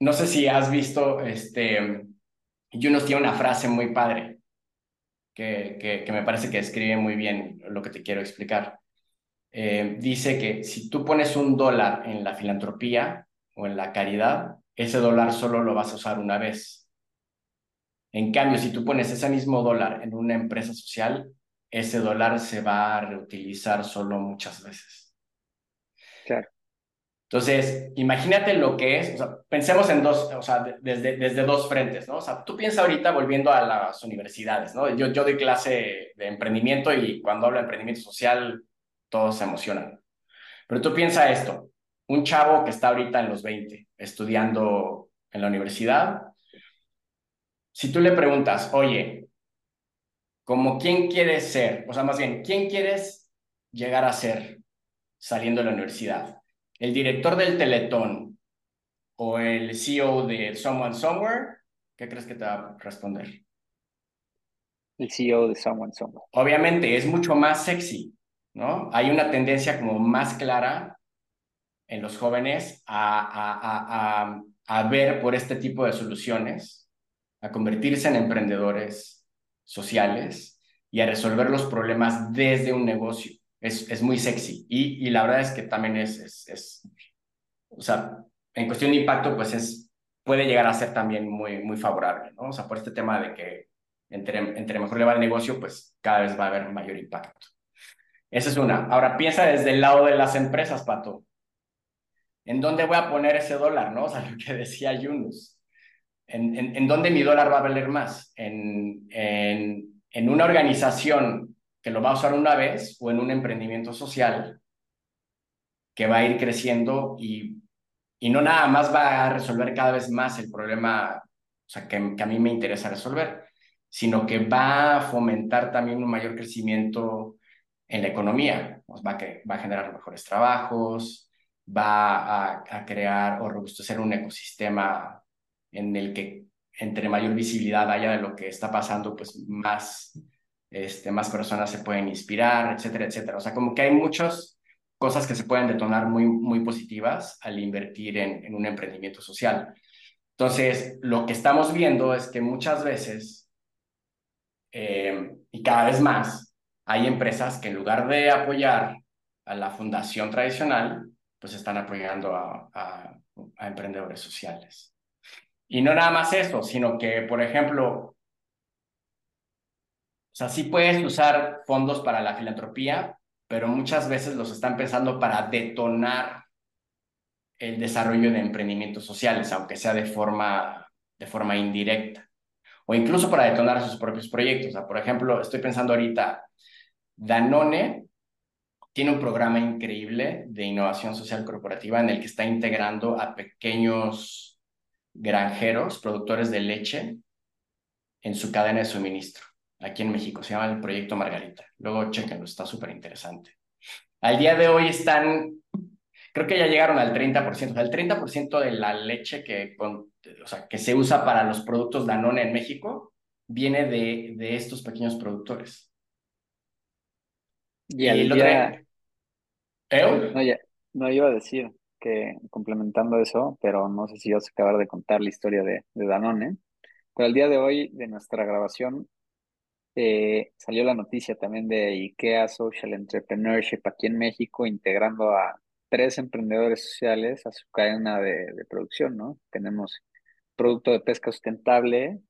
Speaker 9: no sé si has visto, este, Junos tiene una frase muy padre que, que, me parece que describe muy bien lo que te quiero explicar. Em, dice que si tú pones un dólar en la filantropía o en la caridad, ese dólar solo lo vas a usar una vez en cambio, si tú pones ese mismo dólar en una empresa social, ese dólar se va a reutilizar solo muchas veces.
Speaker 8: Claro.
Speaker 9: Entonces, imagínate lo que es, o sea, pensemos en dos, o sea, desde, desde dos frentes, ¿no? O sea, tú piensas ahorita volviendo a las universidades, ¿no? Yo, yo doy clase de emprendimiento y cuando hablo de emprendimiento social, todos se emocionan. Pero tú piensa esto, un chavo que está ahorita en los 20 estudiando en la universidad, si tú le preguntas, oye, ¿como quién quieres ser? O sea, más bien, ¿quién quieres llegar a ser saliendo de la universidad? ¿El director del Teletón o el CEO de Someone Somewhere? ¿Qué crees que te va a responder?
Speaker 8: El CEO de Someone Somewhere.
Speaker 9: Obviamente, es mucho más sexy, ¿no? Hay una tendencia como más clara en los jóvenes a, a, a, a ver por este tipo de soluciones a convertirse en emprendedores sociales y a resolver los problemas desde un negocio. Es, es muy sexy y, y, la verdad es que también es, es, es, o sea, en cuestión de impacto, pues es, puede llegar a ser también muy, muy favorable, ¿no? O sea, por este tema de que entre, entre mejor le va el negocio, pues cada vez va a haber mayor impacto. Esa es una. Ahora piensa desde el lado de las empresas, Pato. ¿En dónde voy a poner ese dólar, no? O sea, lo que decía Yunus. ¿En, en, dónde mi dólar va a valer más? ¿En, en, en una organización que lo va a usar una vez o en un emprendimiento social que va a ir creciendo y, y no nada más va a resolver cada vez más el problema que, que a mí me interesa resolver, sino que va a fomentar también un mayor crecimiento en la economía, pues va, a va a generar mejores trabajos, va a, a crear o robustecer un ecosistema en el que entre mayor visibilidad haya de lo que está pasando, pues más, este, más personas se pueden inspirar, etcétera, etcétera. O sea, como que hay muchas cosas que se pueden detonar muy, muy positivas al invertir en, en un emprendimiento social. Entonces, lo que estamos viendo es que muchas veces, eh, y cada vez más, hay empresas que en lugar de apoyar a la fundación tradicional, pues están apoyando a, a emprendedores sociales. Y no nada más eso, sino que, por ejemplo, o sea, sí puedes usar fondos para la filantropía, pero muchas veces los están pensando para detonar el desarrollo de emprendimientos sociales, aunque sea de forma, de forma indirecta, o incluso para detonar sus propios proyectos. O sea, por ejemplo, estoy pensando ahorita, Danone tiene un programa increíble de innovación social corporativa en el que está integrando a pequeños granjeros, productores de leche, en su cadena de suministro, aquí en México. Se llama el Proyecto Margarita. Luego chequenlo, está súper interesante. Al día de hoy están, creo que ya llegaron al 30%, o sea, el 30% de la leche que, o sea, que se usa para los productos Danone en México viene de, de estos pequeños productores.
Speaker 8: Y, el día... No, ya, no iba a decir que complementando eso, pero no sé si vas a acabar de contar la historia de, de Danone. Pero el día de hoy de nuestra grabación eh, salió la noticia también de IKEA Social Entrepreneurship aquí en México, integrando a tres emprendedores sociales a su cadena de, de producción, ¿no? Tenemos producto de pesca sustentable,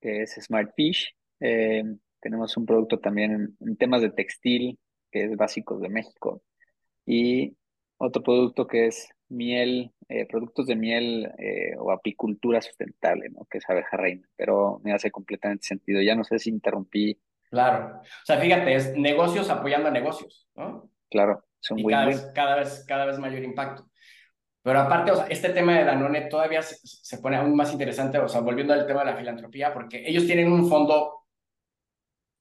Speaker 8: que es Smart Fish. Eh, tenemos un producto también en, temas de textil, que es Básicos de México. Y otro producto que es miel, eh, productos de miel eh, o apicultura sustentable, ¿no? Que es abeja reina. Pero me hace completamente sentido. Ya no sé si interrumpí.
Speaker 9: Claro. O sea, fíjate, es negocios apoyando a negocios, ¿no?
Speaker 8: Claro, es
Speaker 9: y cada vez, cada, vez, cada vez mayor impacto. Pero aparte, o sea, este tema de Danone todavía se, se, pone aún más interesante, o sea, volviendo al tema de la filantropía, porque ellos tienen un fondo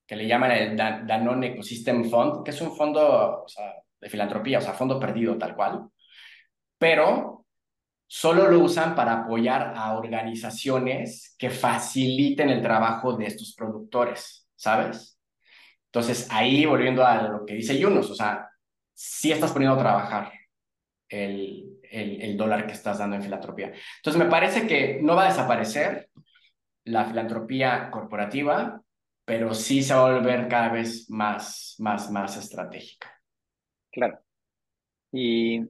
Speaker 9: que le llaman el Danone Ecosystem Fund, que es un fondo o sea, de filantropía, o sea, fondo perdido tal cual, pero solo lo usan para apoyar a organizaciones que faciliten el trabajo de estos productores, ¿sabes? Entonces, ahí volviendo a lo que dice Yunus, o sea, si estás poniendo a trabajar el, el, dólar que estás dando en filantropía. Entonces, me parece que no va a desaparecer la filantropía corporativa, pero sí se va a volver cada vez más, más, más estratégica.
Speaker 8: Claro. Y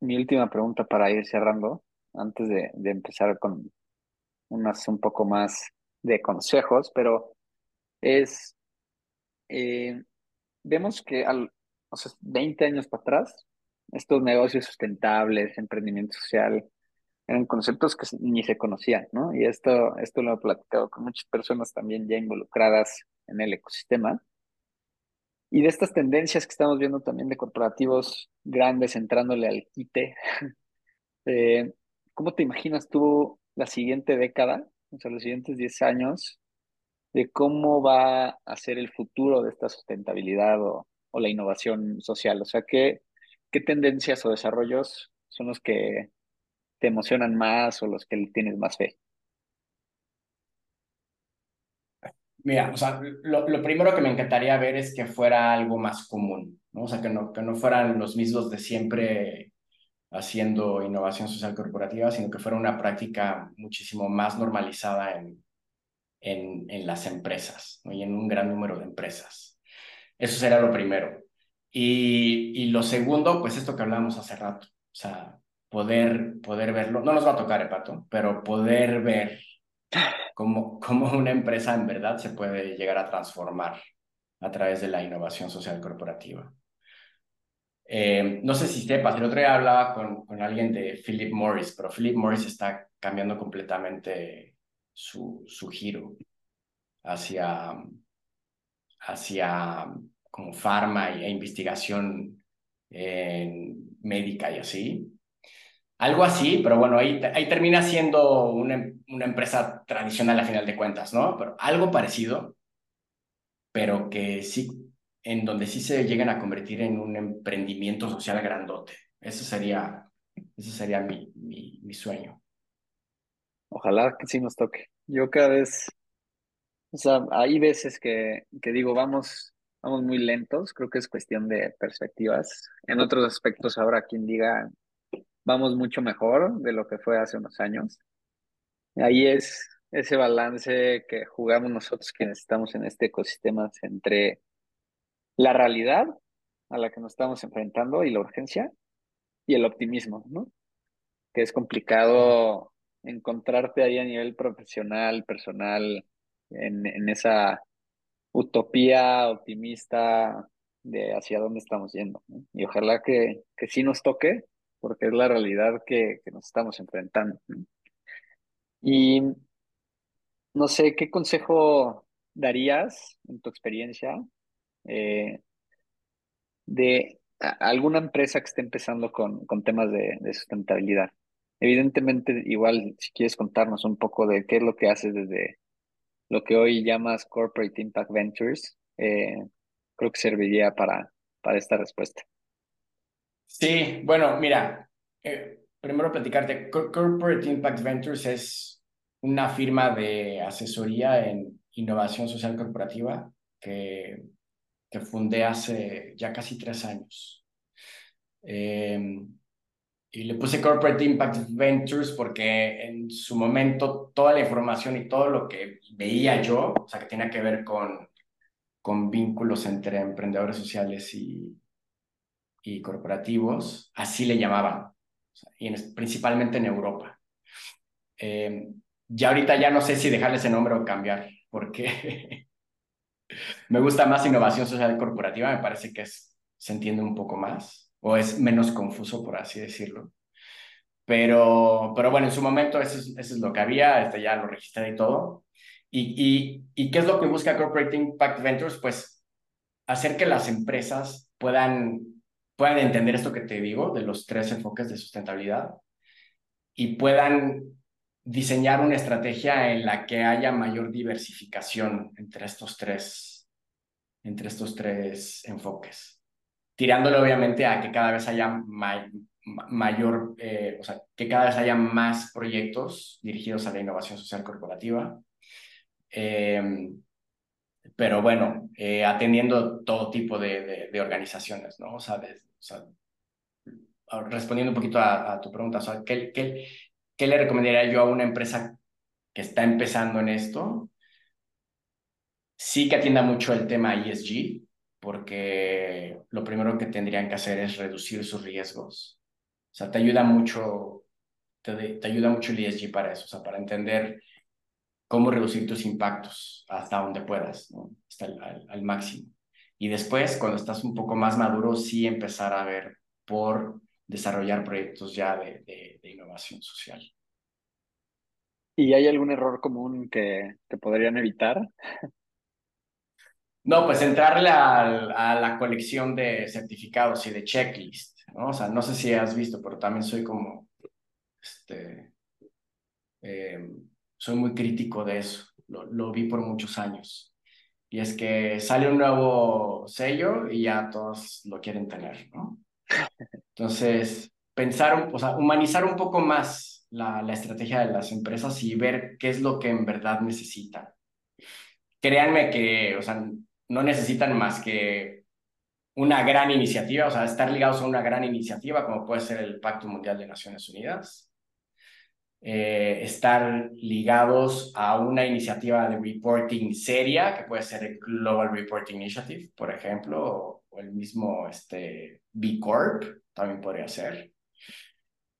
Speaker 8: mi última pregunta para ir cerrando, antes de, empezar con unas un poco más de consejos, pero es, eh, vemos que al, o sea, 20 años para atrás, estos negocios sustentables, emprendimiento social, eran conceptos que ni se conocían, ¿no? Y esto, esto lo he platicado con muchas personas también ya involucradas en el ecosistema. Y de estas tendencias que estamos viendo también de corporativos grandes entrándole al quite, eh, ¿cómo te imaginas tú la siguiente década, o sea, los siguientes 10 años, de cómo va a ser el futuro de esta sustentabilidad o, la innovación social? O sea, ¿qué, ¿qué tendencias o desarrollos son los que te emocionan más o los que tienes más fe?
Speaker 9: Mira, o sea, lo, lo, primero que me encantaría ver es que fuera algo más común, ¿no? O sea, que no, que no fueran los mismos de siempre haciendo innovación social corporativa, sino que fuera una práctica muchísimo más normalizada en, en, en las empresas y en un gran número de empresas. Eso será lo primero. Y, y lo segundo, pues esto que hablábamos hace rato, o sea, poder, poder verlo, no nos va a tocar, Pato, pero poder ver cómo, cómo una empresa en verdad se puede llegar a transformar a través de la innovación social corporativa. Eh, no sé si sepas, el otro día hablaba con, con alguien de Philip Morris, pero Philip Morris está cambiando completamente su, su giro hacia, hacia como farma e investigación médica y así. Algo así, pero bueno, ahí, ahí termina siendo una, una empresa tradicional a final de cuentas, ¿no? Pero algo parecido, pero que sí, en donde sí se lleguen a convertir en un emprendimiento social grandote. Eso sería, eso sería mi, mi, mi sueño.
Speaker 8: Ojalá que sí nos toque. Yo cada vez, o sea, hay veces que, que digo, vamos vamos muy lentos, creo que es cuestión de perspectivas. En otros aspectos habrá quien diga, vamos mucho mejor de lo que fue hace unos años. Ahí es ese balance que jugamos nosotros quienes estamos en este ecosistema entre la realidad a la que nos estamos enfrentando y la urgencia y el optimismo, ¿no? Que es complicado encontrarte ahí a nivel profesional, personal, en, en esa utopía optimista de hacia dónde estamos yendo. Y ojalá que, que sí nos toque, porque es la realidad que, nos estamos enfrentando. Y no sé, ¿qué consejo darías en tu experiencia eh, de alguna empresa que esté empezando con, con temas de, de, sustentabilidad? Evidentemente, igual, si quieres contarnos un poco de qué es lo que haces desde lo que hoy llamas Corporate Impact Ventures, eh, creo que serviría para, para esta respuesta.
Speaker 9: Sí, bueno, mira, eh, primero platicarte, Corporate Impact Ventures es una firma de asesoría en innovación social corporativa que, que fundé hace ya casi tres años. Em, y le puse Corporate Impact Ventures porque en su momento toda la información y todo lo que veía yo, o sea, que tenía que ver con, con vínculos entre emprendedores sociales y, y corporativos, así le llamaban, y principalmente en Europa. Eh, ya ahorita ya no sé si dejarle ese nombre o cambiar, porque me gusta más innovación social corporativa, me parece que es, se entiende un poco más o es menos confuso, por así decirlo. Pero, pero bueno, en su momento eso es, eso es lo que había, este, ya lo registré y todo. Y, y, ¿Y qué es lo que busca Corporate Impact Ventures? Pues hacer que las empresas puedan, puedan entender esto que te digo, de los tres enfoques de sustentabilidad, y puedan diseñar una estrategia en la que haya mayor diversificación entre estos tres, entre estos tres enfoques tirándole obviamente a que cada vez haya mayor, eh, o sea, que cada vez haya más proyectos dirigidos a la innovación social corporativa. Em, pero bueno, eh, atendiendo todo tipo de, de, organizaciones, ¿no? O sea, respondiendo un poquito a, tu pregunta, o sea, ¿qué, qué, ¿qué le recomendaría yo a una empresa que está empezando en esto? Sí que atienda mucho el tema ESG, porque lo primero que tendrían que hacer es reducir sus riesgos. O sea, te ayuda mucho, te, te ayuda mucho el ESG para eso, o sea, para entender cómo reducir tus impactos hasta donde puedas, hasta el, al, máximo. Y después, cuando estás un poco más maduro, sí empezar a ver por desarrollar proyectos ya de, de, de innovación social.
Speaker 8: ¿Y hay algún error común que, que podrían evitar?
Speaker 9: No, pues entrarle a, la colección de certificados y de checklist, ¿no? O sea, no sé si has visto, pero también soy como, este, eh, soy muy crítico de eso, lo, lo, vi por muchos años. Y es que sale un nuevo sello y ya todos lo quieren tener, ¿no? Entonces, pensar, o sea, humanizar un poco más la, la estrategia de las empresas y ver qué es lo que en verdad necesitan. Créanme que, o sea, no necesitan más que una gran iniciativa, o sea, estar ligados a una gran iniciativa como puede ser el Pacto Mundial de Naciones Unidas, eh, estar ligados a una iniciativa de reporting seria, que puede ser el Global Reporting Initiative, por ejemplo, o, o el mismo este, B Corp, también podría ser.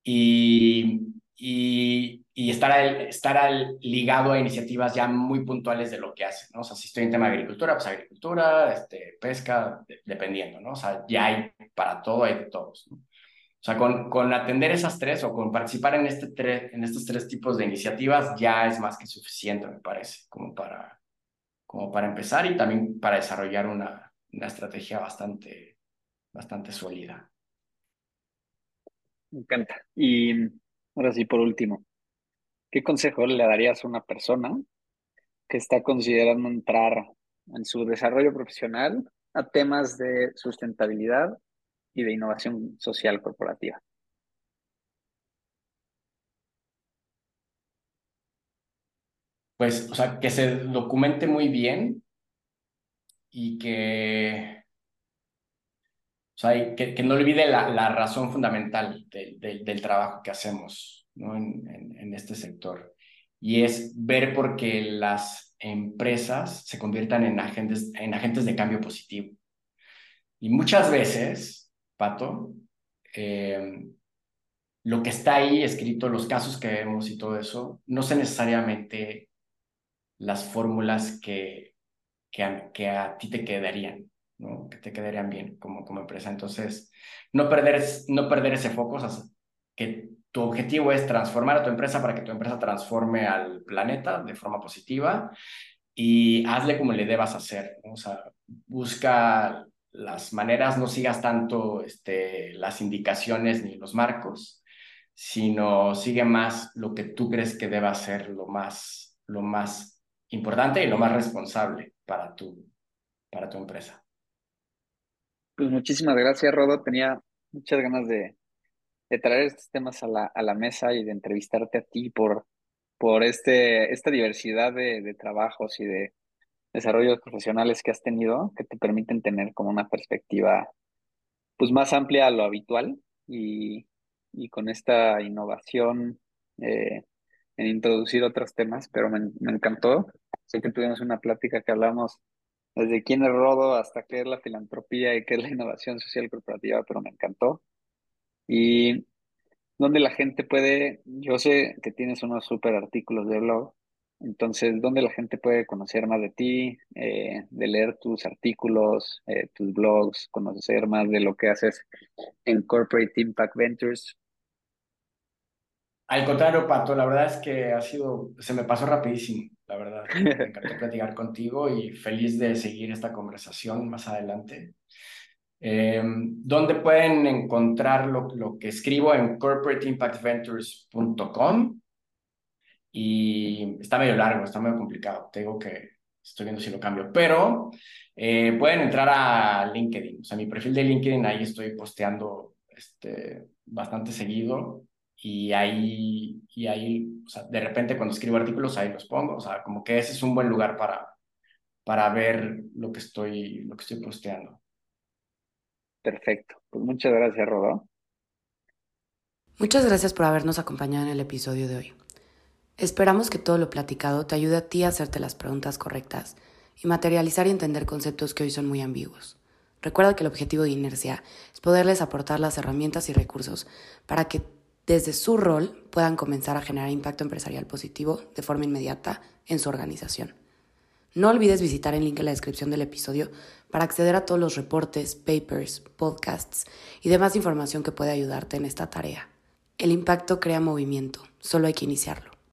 Speaker 9: Y, y, y estar, estar al, ligado a iniciativas ya muy puntuales de lo que hacen, ¿no? O sea, si estoy en tema de agricultura, pues agricultura, este, pesca, dependiendo, ¿no? O sea, ya hay para todo, hay de todos, ¿no? O sea, con, con atender esas tres o con participar en, este tres, en estos tres tipos de iniciativas ya es más que suficiente, me parece, como para, como para empezar y también para desarrollar una, una estrategia bastante, bastante sólida.
Speaker 8: Me encanta. Y Ahora sí, por último, ¿qué consejo le darías a una persona que está considerando entrar en su desarrollo profesional a temas de sustentabilidad y de innovación social corporativa?
Speaker 9: Pues, o sea, que se documente muy bien y que o sea, que, que no olvide la, la razón fundamental del trabajo que hacemos ¿no? en, en, este sector. Y es ver por qué las empresas se conviertan en agentes, en agentes de cambio positivo. Y muchas veces, Pato, eh, lo que está ahí escrito, los casos que vemos y todo eso, no son necesariamente las fórmulas que, que, a ti te quedarían que te quedarían bien como, como empresa. Entonces, no perder, no perder ese foco, o que tu objetivo es transformar a tu empresa para que tu empresa transforme al planeta de forma positiva y hazle como le debas hacer, o sea, busca las maneras, no sigas tanto este, las indicaciones ni los marcos, sino sigue más lo que tú crees que deba ser lo más, lo más importante y lo más responsable para tu, para tu empresa.
Speaker 8: Pues muchísimas gracias, Rodo. Tenía muchas ganas de, de traer estos temas a la, a la mesa y de entrevistarte a ti por, por este, esta diversidad de, de trabajos y de desarrollos profesionales que has tenido que te permiten tener como una perspectiva pues más amplia a lo habitual y, y con esta innovación eh, en introducir otros temas, pero me, me, encantó. Sé que tuvimos una plática que hablamos desde quién es Rodo hasta qué es la filantropía y qué es la innovación social corporativa, pero me encantó. Y donde la gente puede, yo sé que tienes unos súper artículos de blog, entonces, ¿dónde la gente puede conocer más de ti, eh, de leer tus artículos, eh, tus blogs, conocer más de lo que haces en Corporate Impact Ventures?
Speaker 9: Al contrario, Pato, la verdad es que ha sido, se me pasó rapidísimo, la verdad. Me encantó platicar contigo y feliz de seguir esta conversación más adelante. Eh, ¿Dónde pueden encontrar lo, lo que escribo en corporateimpactventures.com? Y está medio largo, está medio complicado. Tengo que, estoy viendo si lo cambio, pero eh, pueden entrar a LinkedIn, o sea, mi perfil de LinkedIn, ahí estoy posteando este, bastante seguido y ahí, y ahí, o sea, de repente cuando escribo artículos, ahí los pongo, o sea, como que ese es un buen lugar para, para ver lo que estoy, lo que estoy posteando.
Speaker 8: Perfecto, pues muchas gracias, Rodo.
Speaker 7: Muchas gracias por habernos acompañado en el episodio de hoy. Esperamos que todo lo platicado te ayude a ti a hacerte las preguntas correctas y materializar y entender conceptos que hoy son muy ambiguos. Recuerda que el objetivo de Inercia es poderles aportar las herramientas y recursos para que desde su rol puedan comenzar a generar impacto empresarial positivo de forma inmediata en su organización. No olvides visitar el link en la descripción del episodio para acceder a todos los reportes, papers, podcasts y demás información que puede ayudarte en esta tarea. El impacto crea movimiento, solo hay que iniciarlo.